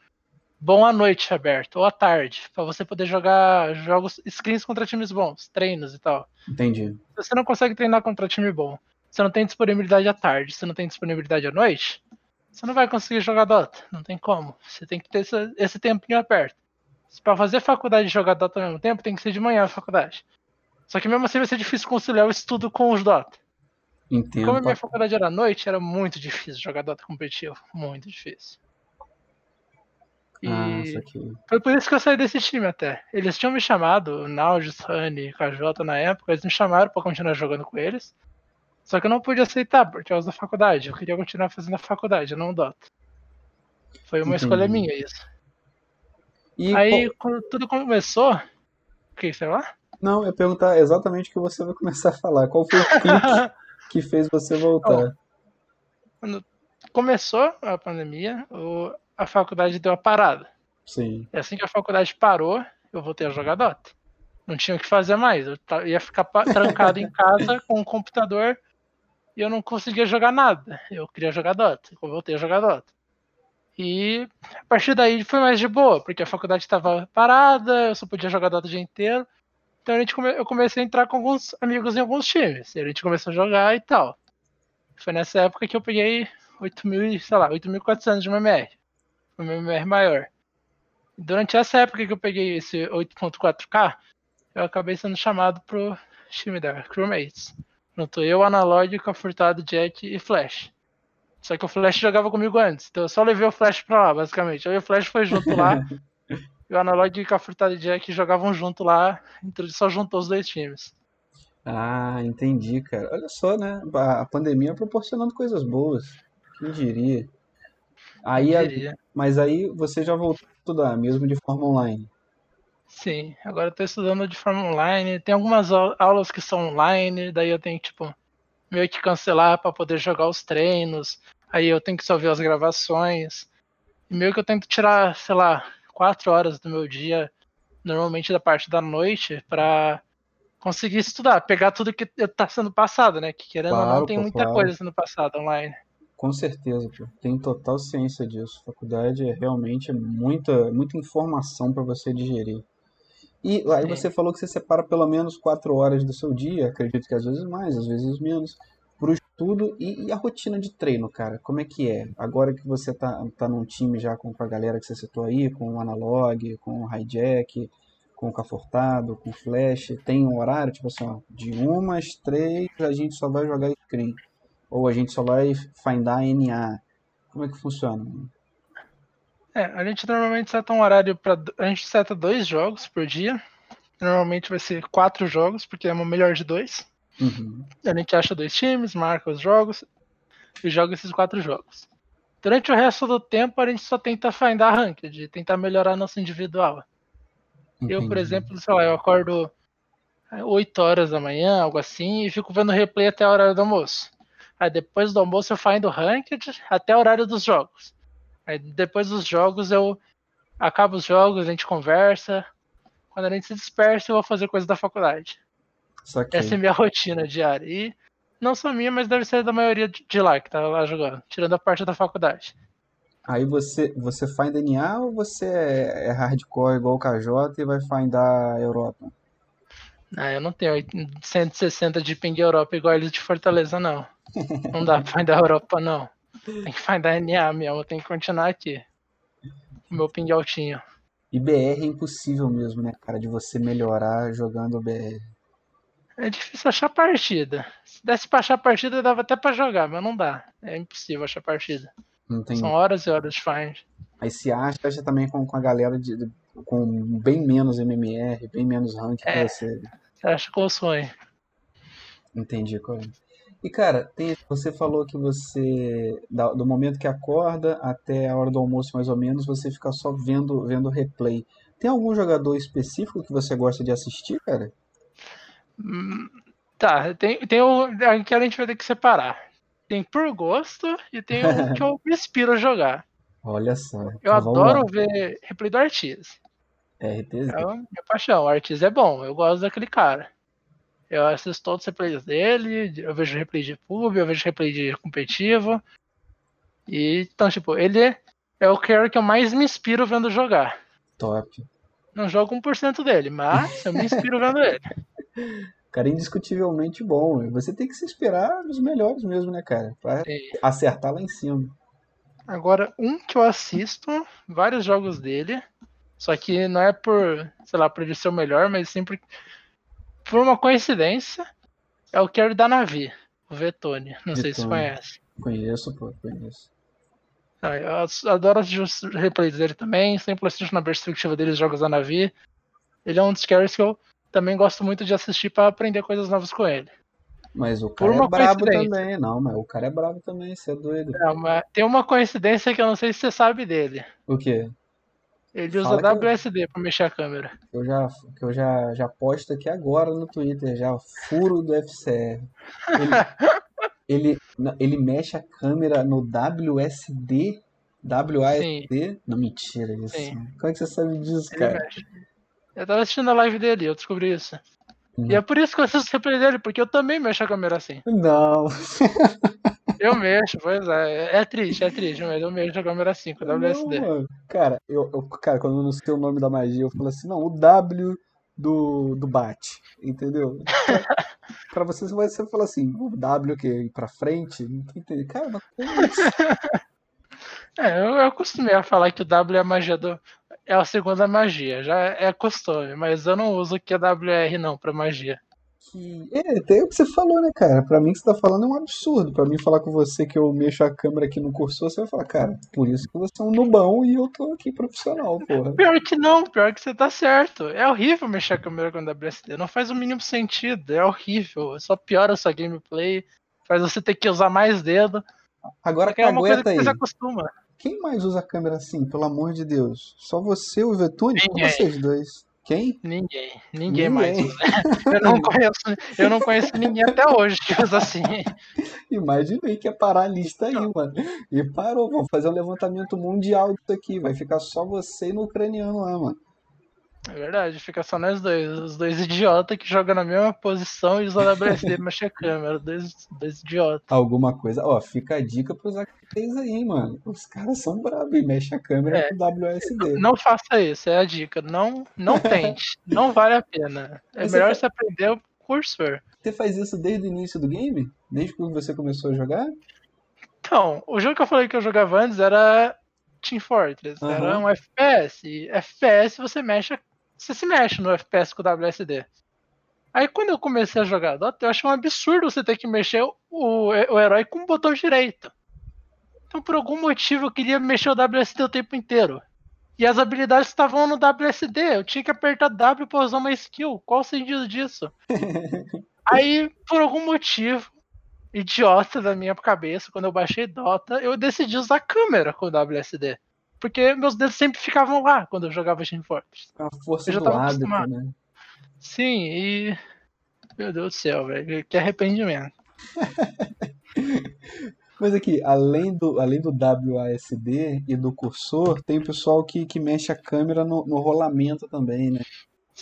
bom à noite aberto, ou à tarde, pra você poder jogar jogos, screens contra times bons, treinos e tal. Entendi. Se você não consegue treinar contra time bom, você não tem disponibilidade à tarde, você não tem disponibilidade à noite, você não vai conseguir jogar Dota. Não tem como. Você tem que ter esse, esse tempinho aperto. Pra fazer faculdade e jogar Dota ao mesmo tempo, tem que ser de manhã a faculdade. Só que mesmo assim vai ser difícil conciliar o estudo com os Dota. Entendo. Como a minha faculdade era à noite, era muito difícil jogar Dota competitivo. Muito difícil. E Ah, foi por isso que eu saí desse time até. Eles tinham me chamado, Naugis, Honey, KJ na época, eles me chamaram pra continuar jogando com eles. Só que eu não pude aceitar, por causa da faculdade. Eu queria continuar fazendo a faculdade, não o Dota. Foi uma Entendi. escolha minha isso. E Aí, qual- quando tudo começou. O que, sei lá? Não, eu ia perguntar exatamente o que você vai começar a falar. Qual foi o clique que fez você voltar? Quando começou a pandemia, a faculdade deu uma parada. Sim. E assim que a faculdade parou, eu voltei a jogar Dota. Não tinha o que fazer mais. Eu ia ficar trancado em casa com o computador e eu não conseguia jogar nada. Eu queria jogar Dota. Eu voltei a jogar Dota. E a partir daí foi mais de boa, porque a faculdade estava parada, eu só podia jogar Dota o dia inteiro. Então a gente come- eu comecei a entrar com alguns amigos em alguns times. E a gente começou a jogar e tal. Foi nessa época que eu peguei 8.000, e, sei lá, 8.400 de MMR. Foi meu MMR maior. Durante essa época que eu peguei esse 8.4K, eu acabei sendo chamado pro time da Crewmates. Junto eu, Analógico, Furtado, Jet e Flash. Só que o Flash jogava comigo antes, então eu só levei o Flash pra lá, basicamente. Aí o Flash foi junto lá, E o Analog com a Furtada Jack jogavam junto lá, então ele só juntou os dois times. Ah, entendi, cara. Olha só, né? A pandemia proporcionando coisas boas. Quem diria? Aí, a- Diria. mas aí você já voltou a estudar, mesmo de forma online. Sim, agora eu tô estudando de forma online. Tem algumas au- aulas que são online, daí eu tenho que, tipo, meio que cancelar para poder jogar os treinos. Aí eu tenho que só ver as gravações. E meio que eu tento tirar, sei lá, quatro horas do meu dia, normalmente da parte da noite, pra conseguir estudar, pegar tudo que tá sendo passado, né? Que querendo ou Claro, não, tem pô, muita claro. coisa sendo passada online. Com certeza, pô. Tenho total ciência disso. Faculdade é realmente muita, muita informação para você digerir. E aí Sim. você falou que você separa pelo menos quatro horas do seu dia, acredito que às vezes mais, às vezes menos, para o estudo e, e a rotina de treino, cara. Como é que é? Agora que você tá, tá num time já com, com a galera que você citou aí, com o Analog, com o Hijack, com o Cafortado, com o Flash, tem um horário, tipo assim, ó, de uma às três a gente só vai jogar screen. Ou a gente só vai findar NA. Como é que funciona? É, a gente normalmente seta um horário para A gente seta dois jogos por dia. Normalmente vai ser quatro jogos, porque é uma melhor de dois. Uhum. A gente acha dois times, marca os jogos e joga esses quatro jogos. Durante o resto do tempo, a gente só tenta findar ranked, tentar melhorar nosso individual. Eu, por Entendi. exemplo, sei lá, eu acordo 8 horas da manhã, algo assim, e fico vendo replay até a hora do almoço. Aí depois do almoço eu findo ranked até o horário dos jogos. Aí depois dos jogos eu acabo os jogos, a gente conversa. Quando a gente se dispersa, eu vou fazer coisa da faculdade. Saquei. Essa é a minha rotina diária. E não só minha, mas deve ser da maioria de lá que tá lá jogando, tirando a parte da faculdade. Aí você, você find NA ou você é, é hardcore igual o KJ e vai findar Europa? Ah, eu não tenho 160 de ping Europa igual eles de Fortaleza, não. Não dá pra findar Europa, não. Tem que findar NA mesmo, tem que continuar aqui. O meu ping altinho. E BR é impossível mesmo, né, cara, de você melhorar jogando BR. É difícil achar partida. Se desse pra achar partida, dava até pra jogar, mas não dá. É impossível achar partida. Não tem... São horas e horas de find. Aí se acha, acha também com, com a galera de, de- com bem menos MMR, bem menos rank que É. você. Você acha que eu sonho? Entendi, Colin. E cara, tem, você falou que você, da- do momento que acorda até a hora do almoço mais ou menos, você fica só vendo, vendo replay. Tem algum jogador específico que você gosta de assistir, cara? Hum, Tá, tem, tem o que a gente vai ter que separar. Tem por gosto e tem o que eu me inspiro a jogar. Olha só. Eu então adoro ver replay do Artis. RTZ. É minha paixão. O Artis é bom, eu gosto daquele cara. Eu assisto todos os replays dele, eu vejo replay de pub, eu vejo replay de competitivo. E, então, tipo, ele é o cara que eu mais me inspiro vendo jogar. Top. Não jogo 1% dele, mas eu me inspiro vendo ele. Cara, indiscutivelmente bom. Você tem que se esperar nos melhores mesmo, né, cara? Pra E acertar lá em cima. Agora, um que eu assisto, vários jogos dele, só que não é por, sei lá, por ele ser o melhor, mas sempre por uma coincidência, é o Carry da Navi, o Vetone. Não sei se você Vetone. conhece. Conheço, pô, conheço. Ah, Eu adoro assistir os replays dele também, sempre assisto na perspectiva dele os jogos da Navi. Ele é um dos carries que eu também gosto muito de assistir para aprender coisas novas com ele. Mas o cara é brabo também. Não, mas o cara é brabo também, você é doido. É tem uma coincidência que eu não sei se você sabe dele. O quê? Ele usa Fala que WSD para mexer a câmera. Eu já, que eu já, já posto aqui agora no Twitter, já, furo do FCR. Ele, ele, ele mexe a câmera no WSD? WASD? Não, mentira isso. Sim. Como é que você sabe disso, Ele cara? mexe. Eu tava assistindo a live dele, eu descobri isso. Hum. E é por isso que eu assisto o replay dele, porque eu também mexo a câmera assim. Não. Eu mexo, pois é. É triste, é triste, mas eu mexo a câmera assim, com o WSD. Não. Cara, eu, eu- cara, quando eu não sei o nome da magia, eu falo assim, não, o W do, do bate, entendeu? Pra, pra você, você vai você fala assim, o W que ir pra frente, não tô entendendo. Cara, mas como isso? É, eu, eu acostumei a falar que o W é a magia do. É a segunda magia, já é costume, mas eu não uso QWR não pra magia. que. É, até o que você falou, né, cara? Pra mim, que você tá falando é um absurdo. Pra mim, falar com você que eu mexo a câmera aqui no cursor, você vai falar, cara, por isso que você é um nubão e eu tô aqui profissional, porra. Pior que não, pior que você tá certo. É horrível mexer a câmera com WSD. Não faz o mínimo sentido. É horrível. Só piora a sua gameplay. Faz você ter que usar mais dedo. Agora, é uma coisa que aí. você se acostuma. Quem mais usa a câmera assim, pelo amor de Deus? Só você, o Vetune? Ou Ninguém. vocês dois? Quem? Ninguém. Ninguém, Ninguém. mais usa. Eu não conheço, eu não conheço ninguém até hoje que usa assim. Imaginei que ia parar a lista aí, mano. E parou, vamos fazer um levantamento mundial disso aqui. Vai ficar só você e no ucraniano lá, mano. É verdade, fica só nós dois. Os dois idiotas que jogam na mesma posição e usam WSD pra mexer a câmera. Dois, dois idiotas. Alguma coisa. Ó, fica a dica pros actores aí, hein, mano. Os caras são bravos e mexem a câmera É. com WSD. Não faça isso, é a dica. Não, não tente. não vale a pena. É melhor você você aprender o cursor. Você faz isso desde o início do game? Desde que você começou a jogar? Então, o jogo que eu falei que eu jogava antes era Team Fortress. Era Aham. um FPS. E FPS você mexe. Você se mexe no FPS com o WSD. Aí quando eu comecei a jogar Dota, eu achei um absurdo você ter que mexer o, o herói com o botão direito. Então, por algum motivo, eu queria mexer o WSD o tempo inteiro. E as habilidades estavam no WSD. Eu tinha que apertar W pra usar uma skill. Qual o sentido disso? Aí, por algum motivo, idiota da minha cabeça, quando eu baixei Dota, eu decidi usar câmera com o WSD. Porque meus dedos sempre ficavam lá quando eu jogava Team Fortress. A força Eu já do tava hábito, acostumado. né? Sim, e. Meu Deus do céu, velho. Que arrependimento. Mas aqui, além do, além do WASD e do cursor, tem o pessoal que, que mexe a câmera no, no rolamento também, né?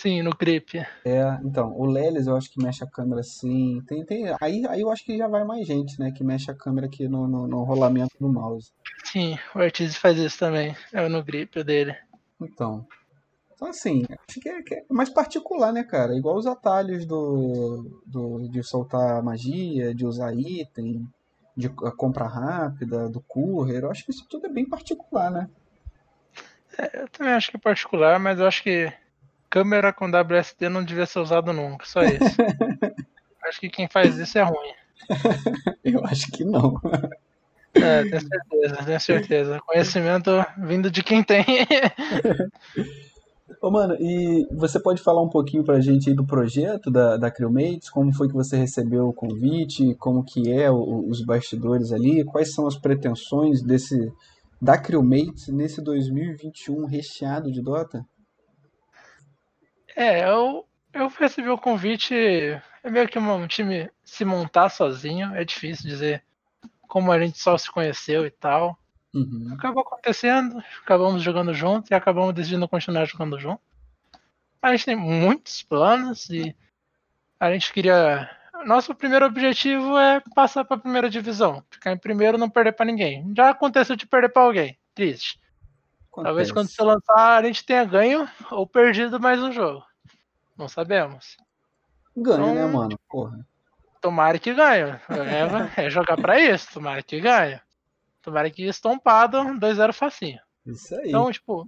Sim, no grip. É, então, o Lelis eu acho que mexe a câmera assim. Tem, tem, aí, aí eu acho que já vai mais gente, né? Que mexe a câmera aqui no, no, no rolamento do mouse. Sim, o Artise faz isso também. É no grip dele. Então. Então, assim, acho que é, que é mais particular, né, cara? Igual os atalhos do, do, de soltar magia, de usar item, de compra rápida, do courier. Eu acho que isso tudo é bem particular, né? Eu também acho que é particular, mas eu acho que câmera com WSD não devia ser usado nunca, só isso. acho que quem faz isso é ruim. Eu acho que não. É, tenho certeza, tenho certeza. Conhecimento vindo de quem tem. Ô, mano, e você pode falar um pouquinho pra gente aí do projeto da, da Crewmates? Como foi que você recebeu o convite? Como que é o- os bastidores ali? Quais são as pretensões desse da Crewmates nesse 2021 recheado de Dota? É, eu, eu recebi o convite. É meio que um time se montar sozinho, é difícil dizer como a gente só se conheceu e tal. Uhum. Acabou acontecendo, acabamos jogando junto e acabamos decidindo continuar jogando junto. A gente tem muitos planos e a gente queria. Nosso primeiro objetivo é passar para a primeira divisão, ficar em primeiro e não perder para ninguém. Já aconteceu de perder para alguém, triste. Talvez quando Acontece. você lançar a gente tenha ganho ou perdido mais um jogo. Não sabemos. Ganha, né, Então- mano? Porra. Tomara que ganhe. É, é jogar pra isso, tomara que ganhe. Tomara que estompado 2-0 facinho. Isso aí. Então, tipo,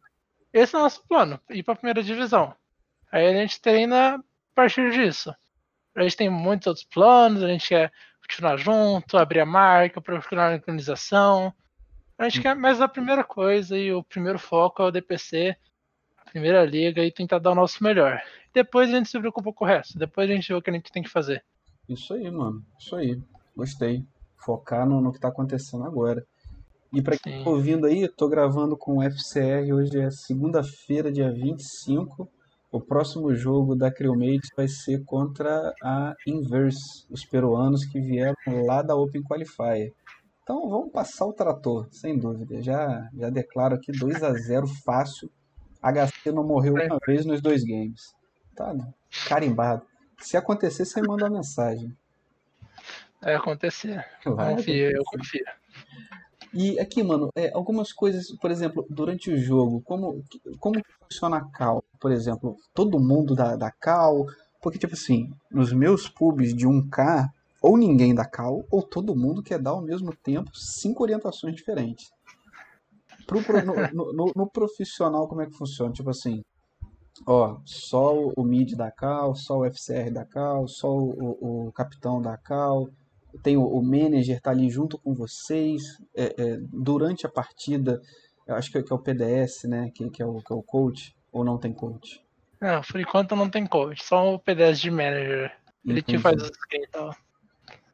esse é o nosso plano, ir pra primeira divisão. Aí a gente treina a partir disso. A gente tem muitos outros planos, a gente quer continuar junto, abrir a marca, procurar a organização. A gente quer, mas a primeira coisa e o primeiro foco é o DPC, primeira liga, e tentar dar o nosso melhor. Depois a gente se preocupa com o resto. Depois a gente vê o que a gente tem que fazer. Isso aí, mano. Isso aí. Gostei. Focar no, no que tá acontecendo agora. E pra quem tá ouvindo aí, eu tô gravando com o FCR. Hoje é segunda-feira, dia 25. O próximo jogo da Crewmates vai ser contra a Inverse, os peruanos que vieram lá da Open Qualifier. Então vamos passar o trator, sem dúvida. Já, já declaro aqui 2 a 0 fácil. HC não morreu uma vez nos dois games. Tá carimbado. Se acontecer, você manda uma mensagem. Vai acontecer. Vai Confia, eu confio. E aqui, mano, é, algumas coisas, por exemplo, durante o jogo, como, como funciona a cal? Por exemplo, todo mundo da, da cal, porque, tipo assim, nos meus pubs de 1K, ou ninguém da cal, ou todo mundo quer dar ao mesmo tempo cinco orientações diferentes. Pro, no, no- no- profissional, como é que funciona? Tipo assim, ó, só o mid da Cal, só o FCR da Cal, só o, o capitão da Cal, tem o, o manager tá ali junto com vocês é, é, durante a partida. Eu acho que, é, que é o PDS, né? Que, que, é o, que é o coach, ou não tem coach? Não, por enquanto não tem coach, só o PDS de manager. Ele Entendi. que faz os e tal.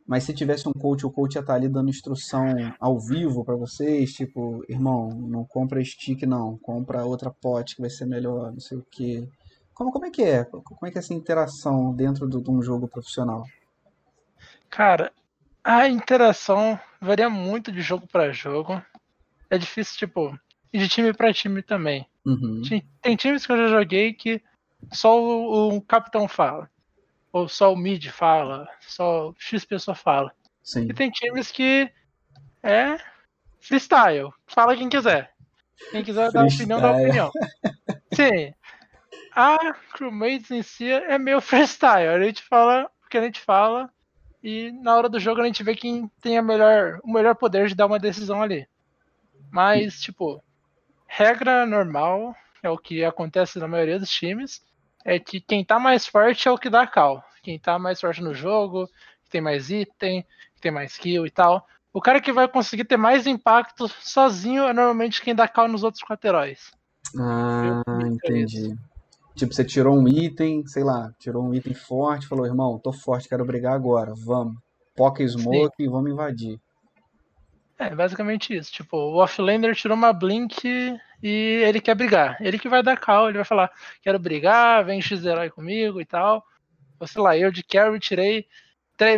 Mas se tivesse um coach, o coach ia estar tá ali dando instrução ao vivo para vocês, tipo, irmão, não compra stick não, compra outra pote que vai ser melhor, não sei o quê. Como, como é que é? Como é que é essa interação dentro de um jogo profissional? Cara, a interação varia muito de jogo para jogo. É difícil, tipo, e de time para time também. Uhum. Tem times que eu já joguei que só o, o capitão fala. Ou só o mid fala. Só X pessoa fala. Sim. E tem times que é freestyle. Fala quem quiser. Quem quiser freestyle. dar opinião, dá opinião. Sim. A Crewmates em si é meio freestyle. A gente fala o que a gente fala. E na hora do jogo a gente vê quem tem a melhor, o melhor poder de dar uma decisão ali. Mas, tipo, regra normal, é o que acontece na maioria dos times, é que quem tá mais forte é o que dá cal. Quem tá mais forte no jogo, que tem mais item, que tem mais kill e tal. O cara que vai conseguir ter mais impacto sozinho é normalmente quem dá cal nos outros quatro heróis. Ah, entendi. Tipo, você tirou um item, sei lá, tirou um item forte, falou, irmão, tô forte, quero brigar agora, vamos. Poca smoke e vamos invadir. É, basicamente isso. Tipo, o offlaner tirou uma blink e ele quer brigar. Ele que vai dar call, ele vai falar, quero brigar, vem X herói comigo e tal. Sei lá, eu de carry tirei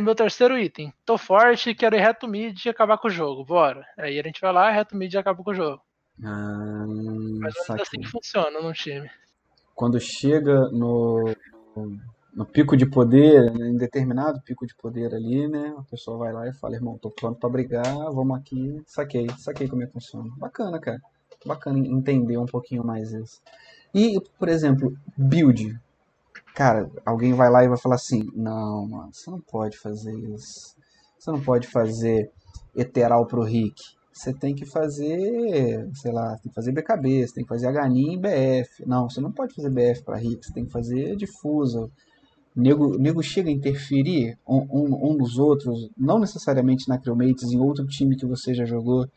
meu terceiro item. Tô forte, quero ir reto mid e acabar com o jogo. Bora. Aí a gente vai lá, reto mid e acaba com o jogo. Ah, Mas é assim que funciona no time. Quando chega no, no no pico de poder, em determinado pico de poder ali, né? A pessoa vai lá e fala, irmão, tô pronto para brigar, vamos aqui, saquei, saquei como é que funciona. Bacana, cara. Bacana entender um pouquinho mais isso. E, por exemplo, build. Cara, alguém vai lá e vai falar assim, não, mano, você não pode fazer isso. Você não pode fazer eteral pro Rick. Você tem que fazer, sei lá, tem que fazer BKB, você tem que fazer HNI em BF. Não, você não pode fazer BF para Rick, você tem que fazer difusa nego, nego chega a interferir um, um, um nos outros, não necessariamente na Crewmates, em outro time que você já jogou.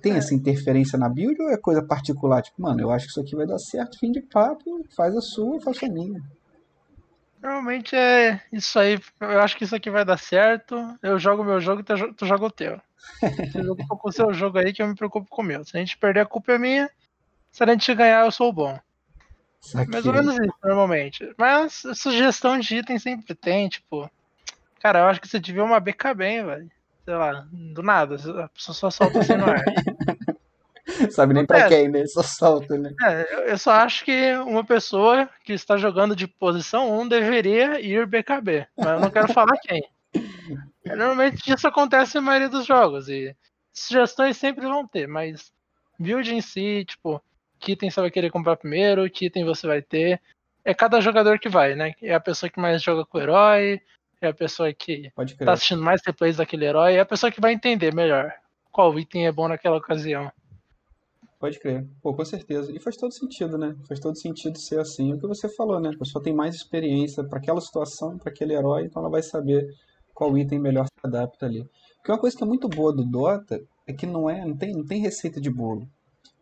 Tem essa interferência na build ou é coisa particular? Tipo, mano, eu acho que isso aqui vai dar certo, fim de papo, faz a sua, faço a minha. Normalmente é isso aí. Eu acho que isso aqui vai dar certo. Eu jogo meu jogo e tu, tu joga o teu. Você preocupa com o seu jogo aí que eu me preocupo com o meu. Se a gente perder, a culpa é minha. Se a gente ganhar, eu sou o bom. Saquei. Mais ou menos isso, normalmente. Mas sugestão de item sempre tem, tipo. Cara, eu acho que você devia uma BK bem, velho. Sei lá, do nada, a pessoa só solta assim no ar. Sabe nem pra quem, né? Só solta, né? É, eu só acho que uma pessoa que está jogando de posição 1 deveria ir BKB. Mas eu não quero falar quem. Normalmente isso acontece na maioria dos jogos. E sugestões sempre vão ter, mas build em si, tipo, que item você vai querer comprar primeiro, que item você vai ter. É cada jogador que vai, né? É a pessoa que mais joga com o herói, é a pessoa que tá assistindo mais replays daquele herói, é a pessoa que vai entender melhor qual item é bom naquela ocasião. Pode crer. Pô, com certeza. E faz todo sentido, né? Faz todo sentido ser assim. O que você falou, né? A pessoa tem mais experiência para aquela situação, para aquele herói, então ela vai saber qual item melhor se adapta ali. Porque uma coisa que é muito boa do Dota é que não é, não tem, não tem receita de bolo.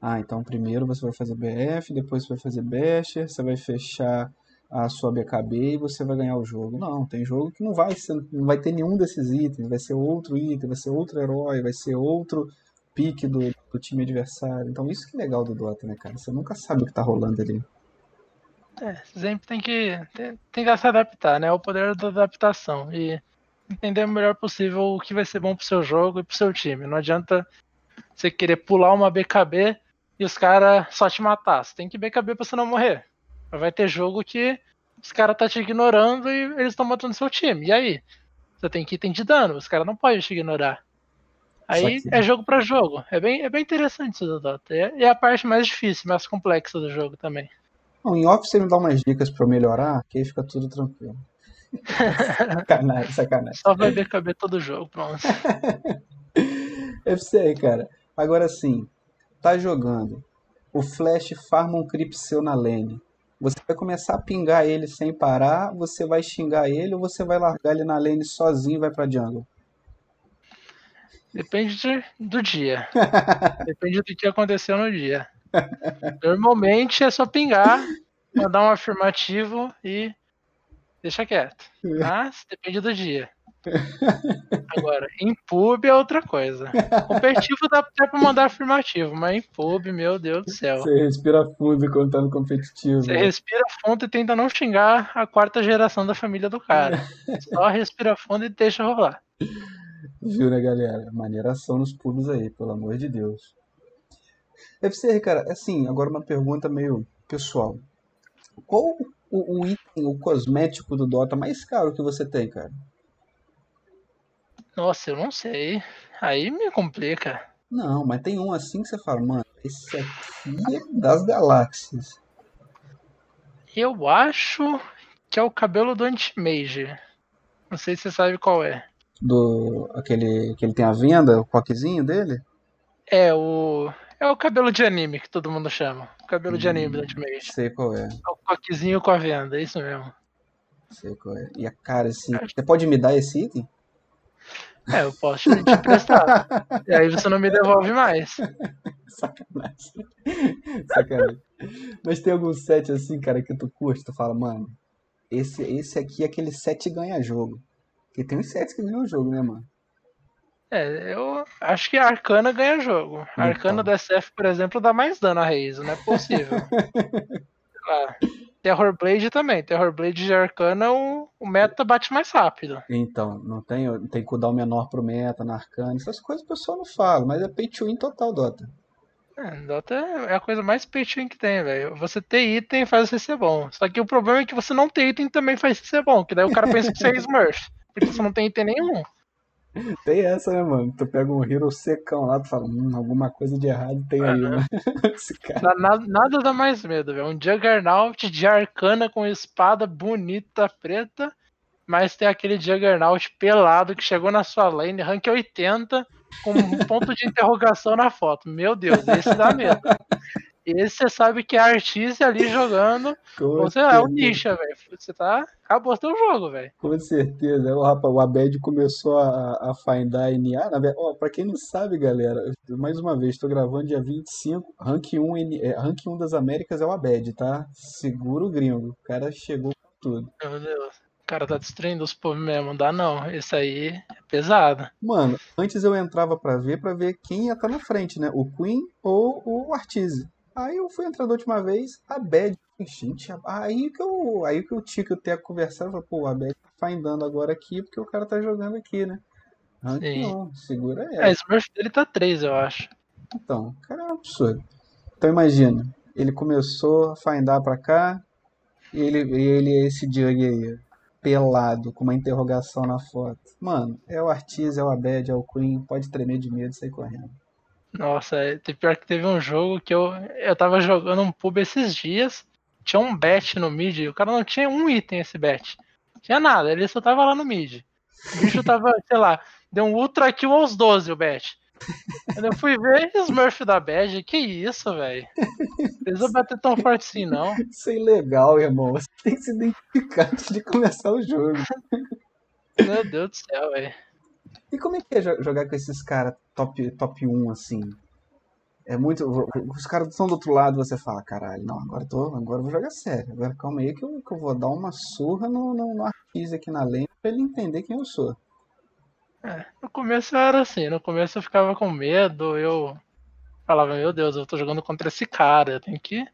Ah, então primeiro você vai fazer BF, depois você vai fazer Basher, você vai fechar a sua BKB e você vai ganhar o jogo. Não, tem jogo que não vai ser, não vai ter nenhum desses itens, vai ser outro item, vai ser outro herói, vai ser outro pique do, do time adversário. Então isso que é legal do Dota, né, cara? Você nunca sabe o que tá rolando ali. É, sempre tem que, tem, tem que se adaptar, né? O poder da adaptação e entender o melhor possível o que vai ser bom pro seu jogo e pro seu time. Não adianta você querer pular uma BKB e os caras só te matar. Você tem que BKB pra você não morrer. Mas vai ter jogo que os caras tá te ignorando e eles estão matando seu time. E aí? Você tem que item de dano, os caras não podem te ignorar. Aí é jogo para jogo. É bem, é bem interessante isso do Dota. É, é a parte mais difícil, mais complexa do jogo também. Bom, em off você me dá umas dicas para melhorar, que aí fica tudo tranquilo. sacanagem, sacanagem. Só vai BKB todo jogo, pronto. FC, cara. Agora sim, tá jogando. o Flash farma um creep seu na lane. Você vai começar a pingar ele sem parar, você vai xingar ele ou você vai largar ele na lane sozinho e vai pra jungle? Depende de, do dia. Depende do que aconteceu no dia. Normalmente é só pingar, mandar um afirmativo e deixa quieto. Mas depende do dia. Agora, em pub é outra coisa. Competitivo dá até pra mandar afirmativo, mas em pub, meu Deus do céu. Você respira fundo quando tá no competitivo. Você respira fundo e tenta não xingar a quarta geração da família do cara. Só respira fundo e deixa rolar. Viu, né, galera? Maneiração nos pubs aí, pelo amor de Deus. Deve ser, cara, assim, agora uma pergunta meio pessoal. Qual o, o item, o cosmético do Dota mais caro que você tem, cara? Nossa, eu não sei. Aí me complica. Não, mas tem um assim que você fala, mano, esse aqui é das galáxias. Eu acho que é o cabelo do Anti-Mage. Não sei se você sabe qual é. Do. aquele. que ele tem a venda, o coquezinho dele? É, o. É o cabelo de anime que todo mundo chama. O cabelo de anime do Anti-Mage. Sei qual é. É o coquezinho com a venda, é isso mesmo. Sei qual é. E a cara, esse. Você pode me dar esse item? É, eu posso te emprestar. e aí você não me devolve mais. Sacanagem. Sacanagem. Mas tem algum set assim, cara, que tu curte, tu fala, mano, esse, esse aqui é aquele set ganha jogo. Porque tem uns sets que ganham jogo, né, mano? É, eu acho que a Arcana ganha jogo. A Arcana Então. do SF, por exemplo, dá mais dano a Raze, não é possível. Sei lá. Terror Blade também. Terror Blade de Arcana, o, o meta bate mais rápido. Então, não tem, tem cooldown menor pro meta, na arcana, essas coisas o pessoal não fala, mas é pay to win total, Dota. É, Dota é a coisa mais pay to win que tem, velho. Você ter item faz você ser bom. Só que o problema é que você não ter item também faz você ser bom. Que daí o cara pensa que você é Smurf. Porque você não tem item nenhum. Tem essa, né, mano? Tu pega um hero secão lá, tu fala, hum, alguma coisa de errado tem aí, Aham. né? Esse cara. Nada, nada dá mais medo, velho. Um Juggernaut de arcana com espada bonita preta, mas tem aquele Juggernaut pelado que chegou na sua lane, rank 80, com um ponto de interrogação na foto. Meu Deus, esse dá medo. Esse você sabe que é artista ali jogando. Com Você é o certeza. Nisha, velho. Você tá. Acabou teu jogo, velho. Com certeza. O, rapaz, o Abed começou a, a findar NA. Na verdade, ó, pra quem não sabe, galera, mais uma vez, tô gravando dia 25. Rank 1, N- é, rank 1 das Américas é o Abed, tá? Segura o gringo. O cara chegou com tudo. Meu Deus. O cara tá destruindo os povos mesmo. Não dá não. Esse aí é pesado. Mano, antes eu entrava pra ver, pra ver quem ia estar na frente, né? O Queen ou o Artise. Aí eu fui entrar da última vez, a Bad. Gente, aí que eu, aí que eu tinha que eu ter conversado, eu falei, pô, a Bad tá findando agora aqui porque o cara tá jogando aqui, né? Rank Sim. não, segura É, a ela. Smurf dele tá 3, eu acho. Então, o cara é um absurdo. Então imagina, ele começou a findar pra cá, e ele, e ele é esse Jug aí, pelado, com uma interrogação na foto. Mano, é o Artise, é o Abed, é o Queen, pode tremer de medo e sair correndo. Nossa, é, pior que teve um jogo que eu, eu tava jogando um pub esses dias, tinha um bet no mid, o cara não tinha um item esse bet. Tinha nada, ele só tava lá no mid. O bicho tava, sei lá, deu um ultra kill aos 12 o bet. Quando eu fui ver Smurf da Bad, que isso, velho. Precisa bater tão forte assim, não. Isso é ilegal, irmão. Você tem que se identificar antes de começar o jogo. Meu Deus do céu, velho. E como é que é jo- jogar com esses caras top, top 1 assim? É muito. Os caras estão do outro lado você fala, caralho, não, agora, tô, agora vou jogar sério. Agora calma aí que eu, que eu vou dar uma surra no, no, no Artise aqui na lane pra ele entender quem eu sou. É, no começo era assim, no começo eu ficava com medo, eu falava, meu Deus, eu tô jogando contra esse cara, eu tenho que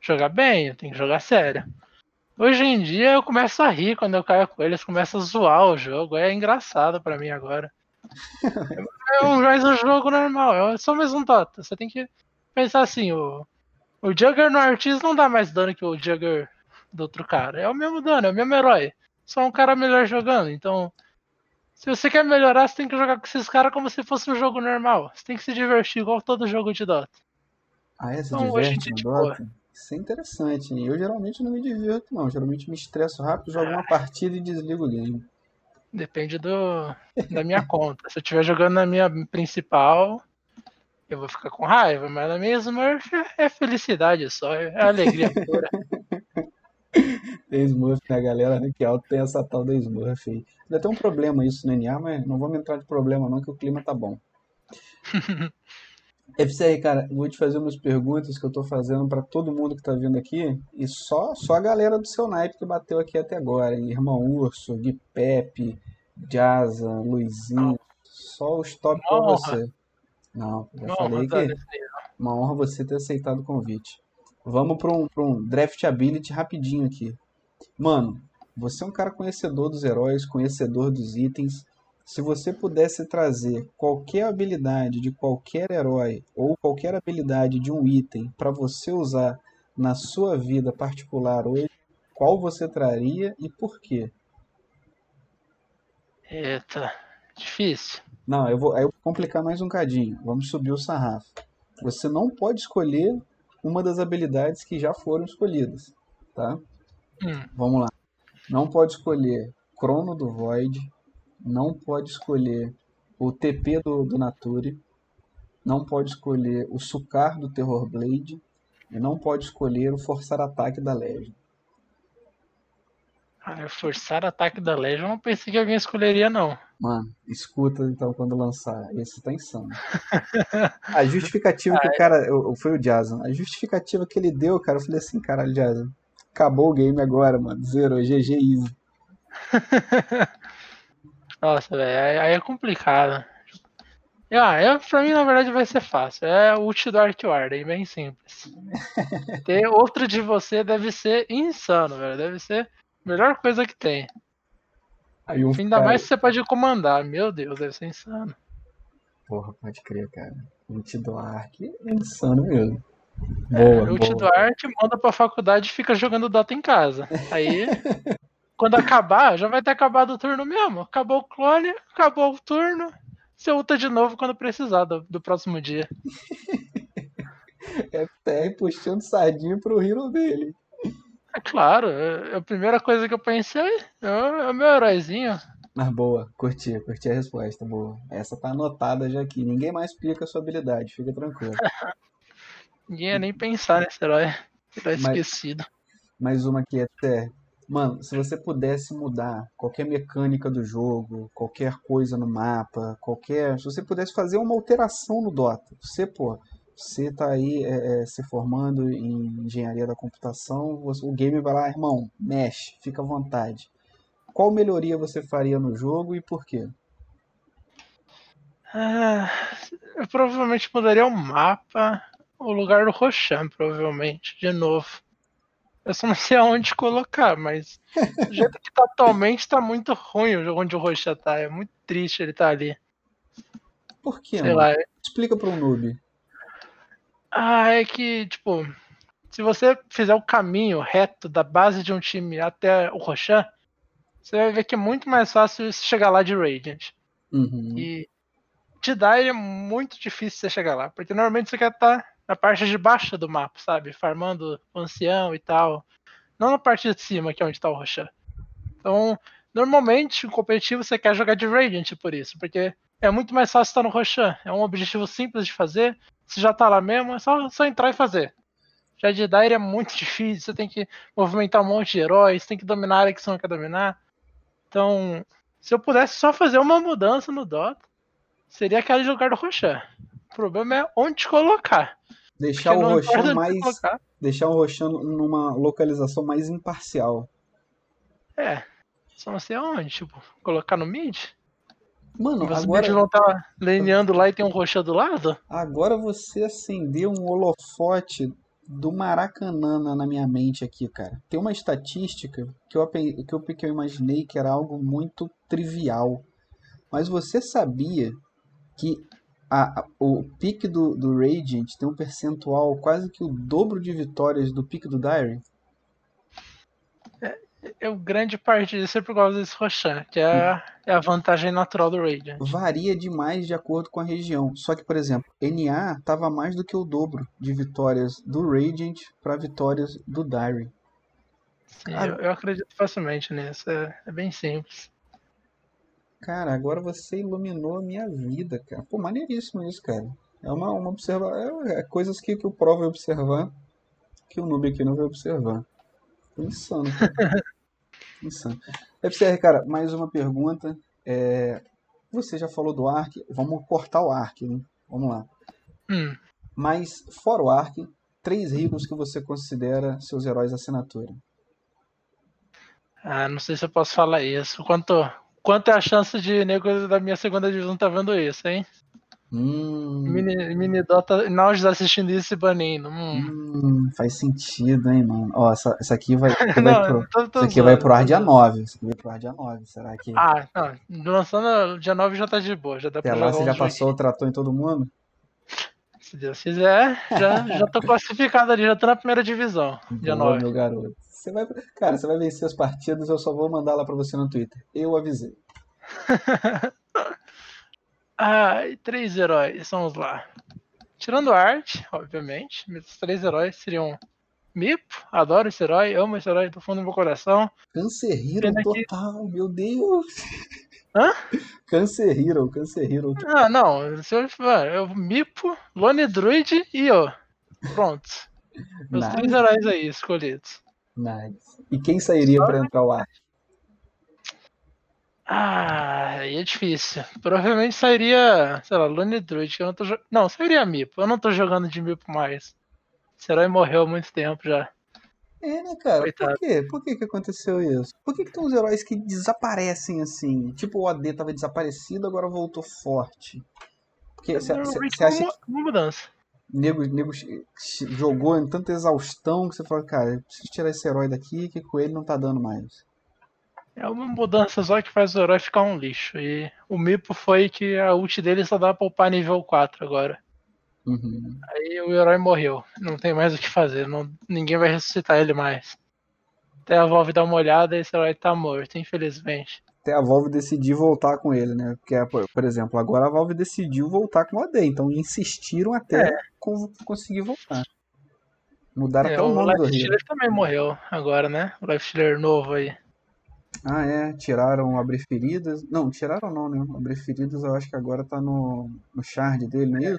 jogar bem, eu tenho que jogar sério. Hoje em dia eu começo a rir quando eu caio com eles, começo a zoar o jogo, é engraçado pra mim agora. É um- mais um jogo normal, é só mais um Dota. Você tem que pensar assim, o, o Jugger no Artis não dá mais dano que o Jugger do outro cara. É o mesmo dano, é o mesmo herói. Só um cara melhor jogando, então se você quer melhorar, você tem que jogar com esses caras como se fosse um jogo normal. Você tem que se divertir igual todo jogo de Dota. Ah, é? Se Então, diverte no Dota? Isso é interessante. Eu geralmente não me divirto, não. Geralmente me estresso rápido, jogo uma partida e desligo o game. Depende do, da minha conta. Se eu estiver jogando na minha principal, eu vou ficar com raiva, mas a minha Smurf é felicidade só, é alegria pura. tem Smurf, né? A galera que alto tem essa tal da Smurf aí. Ainda tem um problema isso no NA, mas não vamos entrar de problema não, que o clima tá bom. FCR, cara, vou te fazer umas perguntas que eu tô fazendo para todo mundo que tá vindo aqui e só só a galera do seu naipe que bateu aqui até agora, hein? Irmão Urso, Gui Pepe, Jaza, Luizinho, só os top pra você. Não, já falei que uma honra você ter aceitado o convite. Vamos para um, um draft ability rapidinho aqui. Mano, você é um cara conhecedor dos heróis, conhecedor dos itens. Se você pudesse trazer qualquer habilidade de qualquer herói ou qualquer habilidade de um item para você usar na sua vida particular hoje, qual você traria e por quê? Eita, difícil. Não, eu vou, aí eu vou complicar mais um cadinho. Vamos subir o sarrafo. Você não pode escolher uma das habilidades que já foram escolhidas, tá? Hum. Vamos lá. Não pode escolher Crono do Void, não pode escolher o TP do, do Nature, não pode escolher o Sucar do Terror Blade e não pode escolher o Forçar Ataque da Legion. Ah, forçar ataque da Legion, eu não pensei que alguém escolheria, não. Mano, escuta então quando lançar. Esse tá insano. A justificativa que o cara. Foi o Jason. A justificativa que ele deu, cara, eu falei assim, caralho, Jason. Acabou o game agora, mano. Zero, GG easy. Nossa, velho, aí é complicado. Ah, é, pra mim, na verdade, vai ser fácil. É o ult do Ark Warden, bem simples. Ter outro de você deve ser insano, velho. Deve ser a melhor coisa que tem. Aí um Ainda cara... mais se você pode comandar. Meu Deus, deve ser insano. Porra, pode crer, cara. Ult do Ark é insano mesmo. Boa, é, ult do Ark manda pra faculdade e fica jogando Dota em casa. Aí, quando acabar, já vai ter acabado o turno mesmo. Acabou o clone, acabou o turno. Você ulta de novo quando precisar do, do próximo dia. FTR puxando sardinha pro hero dele. É claro, é, é a primeira coisa que eu pensei é, é o meu heróizinho. Mas boa, curti, curti a resposta, boa. Essa tá anotada já aqui. Ninguém mais pica a sua habilidade, fica tranquilo. Ninguém ia nem pensar nesse herói. Herói esquecido. Mais uma aqui até. Mano, se você pudesse mudar qualquer mecânica do jogo, qualquer coisa no mapa, qualquer. Se você pudesse fazer uma alteração no Dota, você, pô, você está aí é, é, se formando em engenharia da computação, você, o game vai lá, irmão, mexe, fica à vontade. Qual melhoria você faria no jogo e por quê? Ah, eu provavelmente mudaria o mapa, o lugar do Roshan, provavelmente, de novo. Eu só não sei aonde colocar, mas do jeito que tá atualmente tá muito ruim o jogo onde o Roshan tá. É muito triste ele tá ali. Por quê, sei mano? Lá, é Explica para um noob. Ah, é que, tipo, se você fizer o caminho reto da base de um time até o Roshan, você vai ver que é muito mais fácil chegar lá de Radiant. Uhum. E te dar é muito difícil você chegar lá, porque normalmente você quer estar na parte de baixo do mapa, sabe? Farmando o ancião e tal. Não na parte de cima, que é onde está o Roshan. Então, normalmente, em competitivo, você quer jogar de Radiant por isso, porque é muito mais fácil estar no Roshan. É um objetivo simples de fazer, você já tá lá mesmo, é só, só entrar e fazer. Já de Dire é muito difícil, você tem que movimentar um monte de heróis, tem que dominar a área que você não quer dominar. Então, se eu pudesse só fazer uma mudança no Dota, seria aquele lugar do Roshan. O problema é onde colocar. Deixar o Roshan mais. Deixar o Roshan numa localização mais imparcial. É. Só não sei aonde, tipo, colocar no mid? Mano, Os agora. estar tá lineando lá e tem um roxo do lado? Agora você acendeu um holofote do Maracanã na minha mente aqui, cara. Tem uma estatística que eu, que eu, que eu imaginei que era algo muito trivial. Mas você sabia que a, a, o pique do, do Radiant tem um percentual quase que o dobro de vitórias do pique do Dire? é o grande parte disso é por causa desse Roshan, que é, é, a vantagem natural do Radiant. Varia demais de acordo com a região. Só que, por exemplo, NA tava mais do que o dobro de vitórias do Radiant para vitórias do Dire. Sim, eu, eu, acredito facilmente nisso. É, é, bem simples. Cara, agora você iluminou a minha vida, cara. Pô, maneiríssimo isso, cara. É uma, uma observa... é, é coisas que, que o Pro vai observar que o noob aqui não vai observar. Insano, cara. Insano. FCR, cara, mais uma pergunta. É, você já falou do Ark, vamos cortar o Ark, né? Vamos lá. Hum. Mas, fora o Ark, três heroes que você considera seus heróis assinatura. Ah, não sei se eu posso falar isso. Quanto, quanto é a chance de nego da minha segunda divisão tá vendo isso, hein? Hum, Mini, mini Dota, nós assistindo isso e banindo. Hum. hum, faz sentido, hein, mano. Ó, essa, essa aqui vai, vai Não, pro, tô- tô essa aqui vai pro ar dia zoando. 9. Isso aqui vai pro ar dia 9. Será que Ah, não. Lançando dia 9 já tá de boa. Já dá até pra lá você já passou o trator em todo mundo? Se Deus quiser, já, já tô classificado ali, já tô na primeira divisão. Dia Boa, 9. meu garoto. Você vai, cara, você vai vencer as partidas, eu só vou mandar lá pra você no Twitter. Eu avisei. Ai, três heróis, vamos lá. Tirando a arte, obviamente, meus três heróis seriam Mipo, adoro esse herói, amo esse herói do fundo do meu coração. Cancer Hero Pena que- total, meu Deus. Hã? Cancer Hero, Cancer Hero. Ah, não, se eu, eu Mipo, Lone Druid e eu. Pronto. Meus Nice. três heróis aí escolhidos. Nice. E quem sairia pra entrar o ar? Ah, aí é difícil. Provavelmente sairia, sei lá, Lone Druid, que eu não tô jogando. Não, sairia Mipo. Eu não tô jogando de Mipo mais. Esse herói morreu há muito tempo já. É, né, cara? Coitado. Por quê? Por que que aconteceu isso? Por que que tem uns heróis que desaparecem assim? Tipo, o AD tava desaparecido, agora voltou forte. Porque você acha que uma mudança. Nego, nego jogou em tanta exaustão que você fala, cara, eu preciso tirar esse herói daqui que com ele não tá dando mais. É uma mudança só que faz o herói ficar um lixo. E o Mipo foi que a ult dele só dá pra upar nível 4 agora. Uhum. Aí o herói morreu. Não tem mais o que fazer. Não, ninguém vai ressuscitar ele mais. Até a Valve dar uma olhada esse herói tá morto, infelizmente. Até a Valve decidir voltar com ele, né? Porque, por exemplo, agora a Valve decidiu voltar com o AD, então insistiram até con- conseguir voltar. Mudaram É, até o o nome do Life Hero. Stealer também morreu agora, né? O Life Stealer novo aí. Ah, é, tiraram Abrir Feridas. Não, tiraram não, né? Abrir Feridas eu acho que agora tá no, no shard dele, não é isso?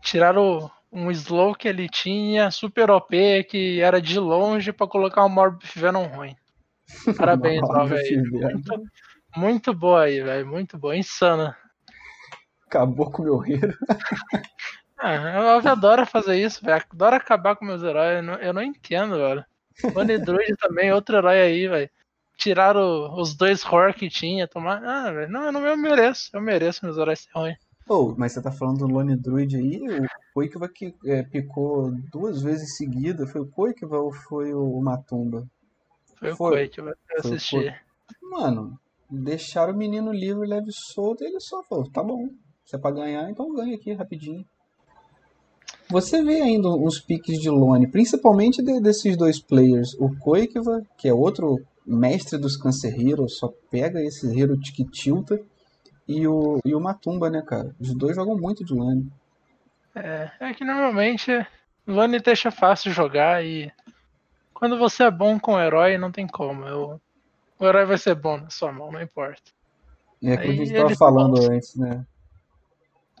Tiraram um slow que ele tinha, super OP, que era de longe pra colocar um Morbid Venom ruim. Parabéns, Valve aí. Muito, muito boa aí, velho. Muito boa. Insana. Acabou com o meu Hero. Ah, a Valve adora fazer isso, velho. Adora acabar com meus heróis. Eu não, eu não entendo, velho. Bunny Druid também, outro herói aí, velho. Tiraram os dois horror que tinha, tomar. Ah, velho. Não, eu não eu mereço. Eu mereço meus heróis ser ruins. Oh, mas você tá falando do Lone Druid aí, o Koikiva que é, picou duas vezes em seguida. Foi o Koikiva ou foi o Matumba? Foi o Foi. Koi que eu Foi o assisti. Mano, deixaram o menino livre, leve e solto, e ele só falou, tá bom, se é pra ganhar, então ganha aqui rapidinho. Você vê ainda uns piques de Lone, principalmente de- desses dois players. O Koikiva, que é outro mestre dos Cancer Heroes, só pega esse hero que tilta. E o, e o Matumba, né, cara? Os dois jogam muito de Lone. É, é que normalmente Lone deixa fácil jogar e quando você é bom com o herói, não tem como. Eu- o herói vai ser bom na sua mão, não importa. E é aquilo que a gente tava falando antes, né?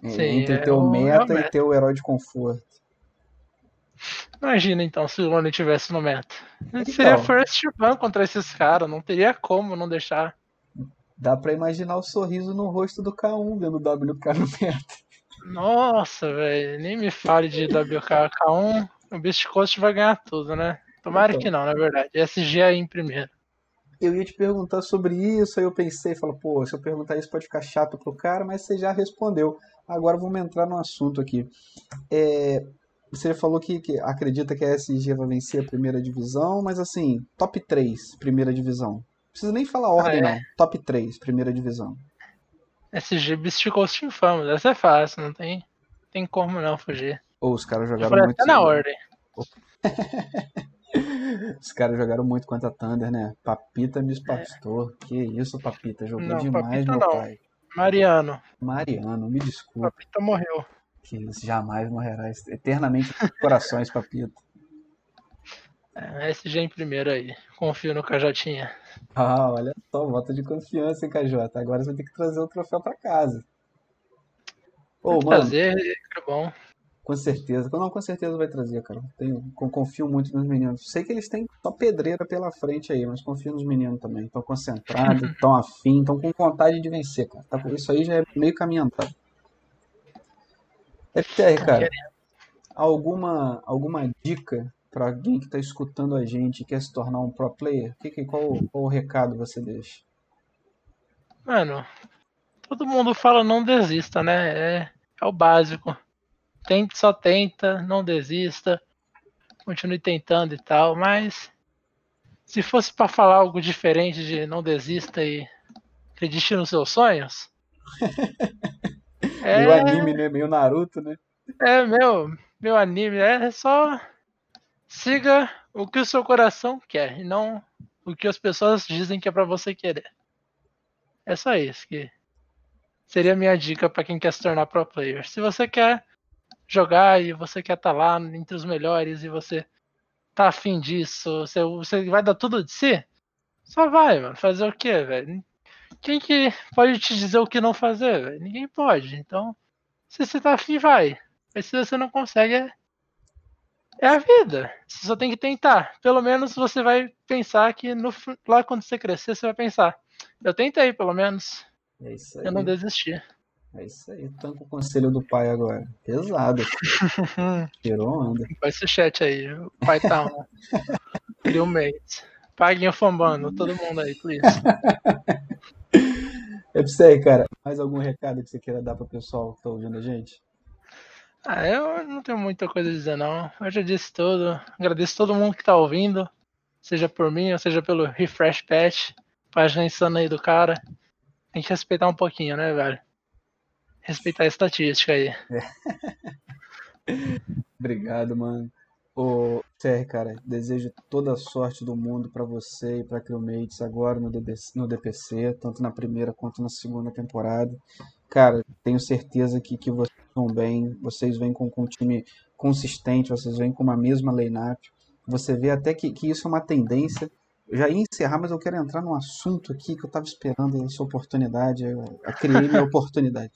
É, Sim, Entre é ter o o- é meta e meta. ter o herói de conforto. Imagina então se o Lone tivesse no meta. Seria Então. first ban contra esses caras, não teria como não deixar. Dá pra imaginar o sorriso no rosto do K1 vendo o WK no meta. Nossa, velho, nem me fale de WKK1. O Beast Coast vai ganhar tudo, né? Tomara Então. que não, na verdade. SG aí em primeiro. Eu ia te perguntar sobre isso, aí eu pensei, falo, pô, se eu perguntar isso pode ficar chato pro cara, mas você já respondeu. Agora vamos entrar no assunto aqui. É, você falou que, que acredita que a SG vai vencer a primeira divisão, mas assim, top 3, primeira divisão. Não precisa nem falar ordem, Ah, é? não. Top 3, primeira divisão. SG Beast Coast Infamous, essa é fácil, não tem, tem como não fugir. Ou os caras jogaram muito. até na ordem. Os caras jogaram muito contra a Thunder, né? Papita Miss Pastor. Que isso, Papita. Jogou Não, demais, Papita meu não. pai. Mariano, Mariano, me desculpa. Papita morreu. Que isso jamais morrerá. Eternamente corações, Papita. É, SG em primeiro aí. Confio no Cajotinha. Ah, olha só, voto de confiança, hein, KJ. Agora você vai ter que trazer o troféu pra casa. Ô, mano, trazer, quero bom. Com certeza. Não, com certeza vai trazer, cara. Tenho, confio muito nos meninos. Sei que eles têm só pedreira pela frente aí, mas confio nos meninos também. Estão concentrados, estão afim, estão com vontade de vencer, cara. Tá, isso aí já é meio caminho andado. FTR, cara, alguma, alguma dica para alguém que está escutando a gente e quer se tornar um pro player? Que, que, qual, qual o recado você deixa? Mano, todo mundo fala não desista, né? É, é o básico. Tente, só tenta, não desista, continue tentando e tal, mas se fosse para falar algo diferente de não desista e acredite nos seus sonhos. é... Meio anime, né? Meio Naruto, né? É, meu, meu anime é só siga o que o seu coração quer e não o que as pessoas dizem que é para você querer. É só isso que seria a minha dica para quem quer se tornar pro player. Se você quer jogar e você quer estar tá lá entre os melhores e você tá afim disso, você, você vai dar tudo de si, só vai, mano. Fazer o quê, velho? Quem que pode te dizer o que não fazer, velho? Ninguém pode. Então, se você tá afim, vai. Mas se você não consegue, é, é a vida. Você só tem que tentar. Pelo menos você vai pensar que no, lá quando você crescer, você vai pensar. Eu tentei, pelo menos. É. Eu não desisti. É isso aí, tanto o conselho do pai agora. Pesado. Tirou onda. Vai ser chat aí. O pai tá on. Criou mate. Paguem o fambando, todo mundo aí, please. É pra você aí, cara. Mais algum recado que você queira dar pro pessoal que tá ouvindo a gente? Ah, eu não tenho muita coisa a dizer, não. Eu já disse tudo. Agradeço todo mundo que tá ouvindo. Seja por mim ou seja pelo Refresh Patch. Página insana aí do cara. Tem que respeitar um pouquinho, né, velho? Respeitar a estatística aí. Obrigado, mano. Ô, CR, cara, desejo toda a sorte do mundo para você e para Crewmates agora no, DDC, no DPC, tanto na primeira quanto na segunda temporada. Cara, tenho certeza que, que vocês vão bem, vocês vêm com, com um time consistente, vocês vêm com uma mesma line-up. Você vê até que, que isso é uma tendência. Eu já ia encerrar, mas eu quero entrar num assunto aqui que eu estava esperando essa oportunidade. Eu, eu criei minha oportunidade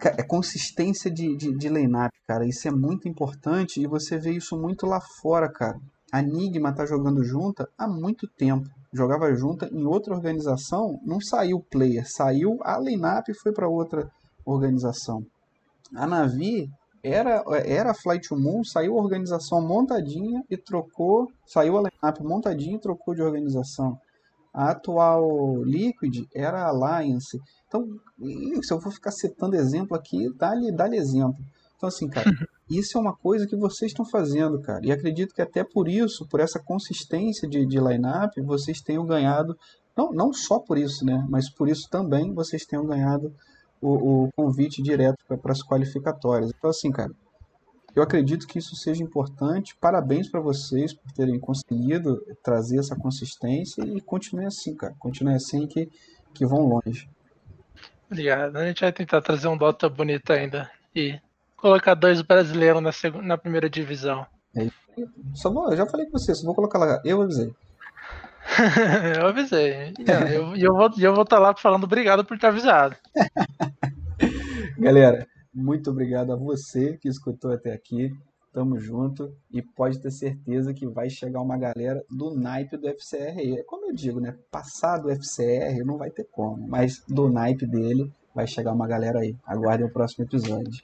é consistência de, de, de line-up, cara. Isso é muito importante e você vê isso muito lá fora, cara. A Enigma tá jogando junta há muito tempo. Jogava junta em outra organização, não saiu player, saiu a line-up e foi para outra organização. A Navi era era Flight to Moon, saiu a organização montadinha e trocou, saiu a line-up montadinha e trocou de organização. A atual Liquid era Alliance. Então, se eu for ficar citando exemplo aqui, dá-lhe dá exemplo. Então, assim, cara, isso é uma coisa que vocês estão fazendo, cara. E acredito que até por isso, por essa consistência de, de line-up, vocês tenham ganhado, não, não só por isso, né? Mas por isso também vocês tenham ganhado o, o convite direto para as qualificatórias. Então, assim, cara, eu acredito que isso seja importante. Parabéns para vocês por terem conseguido trazer essa consistência e continue assim, cara. Continue assim que, que vão longe. Obrigado. A gente vai tentar trazer um Dota bonito ainda e colocar dois brasileiros na, segunda, na primeira divisão. É, vou, eu já falei com você, só vou colocar lá. Eu avisei. eu avisei. E eu, eu, vou estar eu vou tá lá falando obrigado por ter avisado. Galera, muito obrigado a você que escutou até aqui. Tamo junto e pode ter certeza que vai chegar uma galera do naipe do FCR. É como eu digo, né? Passar do FCR não vai ter como, mas do naipe dele vai chegar uma galera aí. Aguardem o próximo episódio.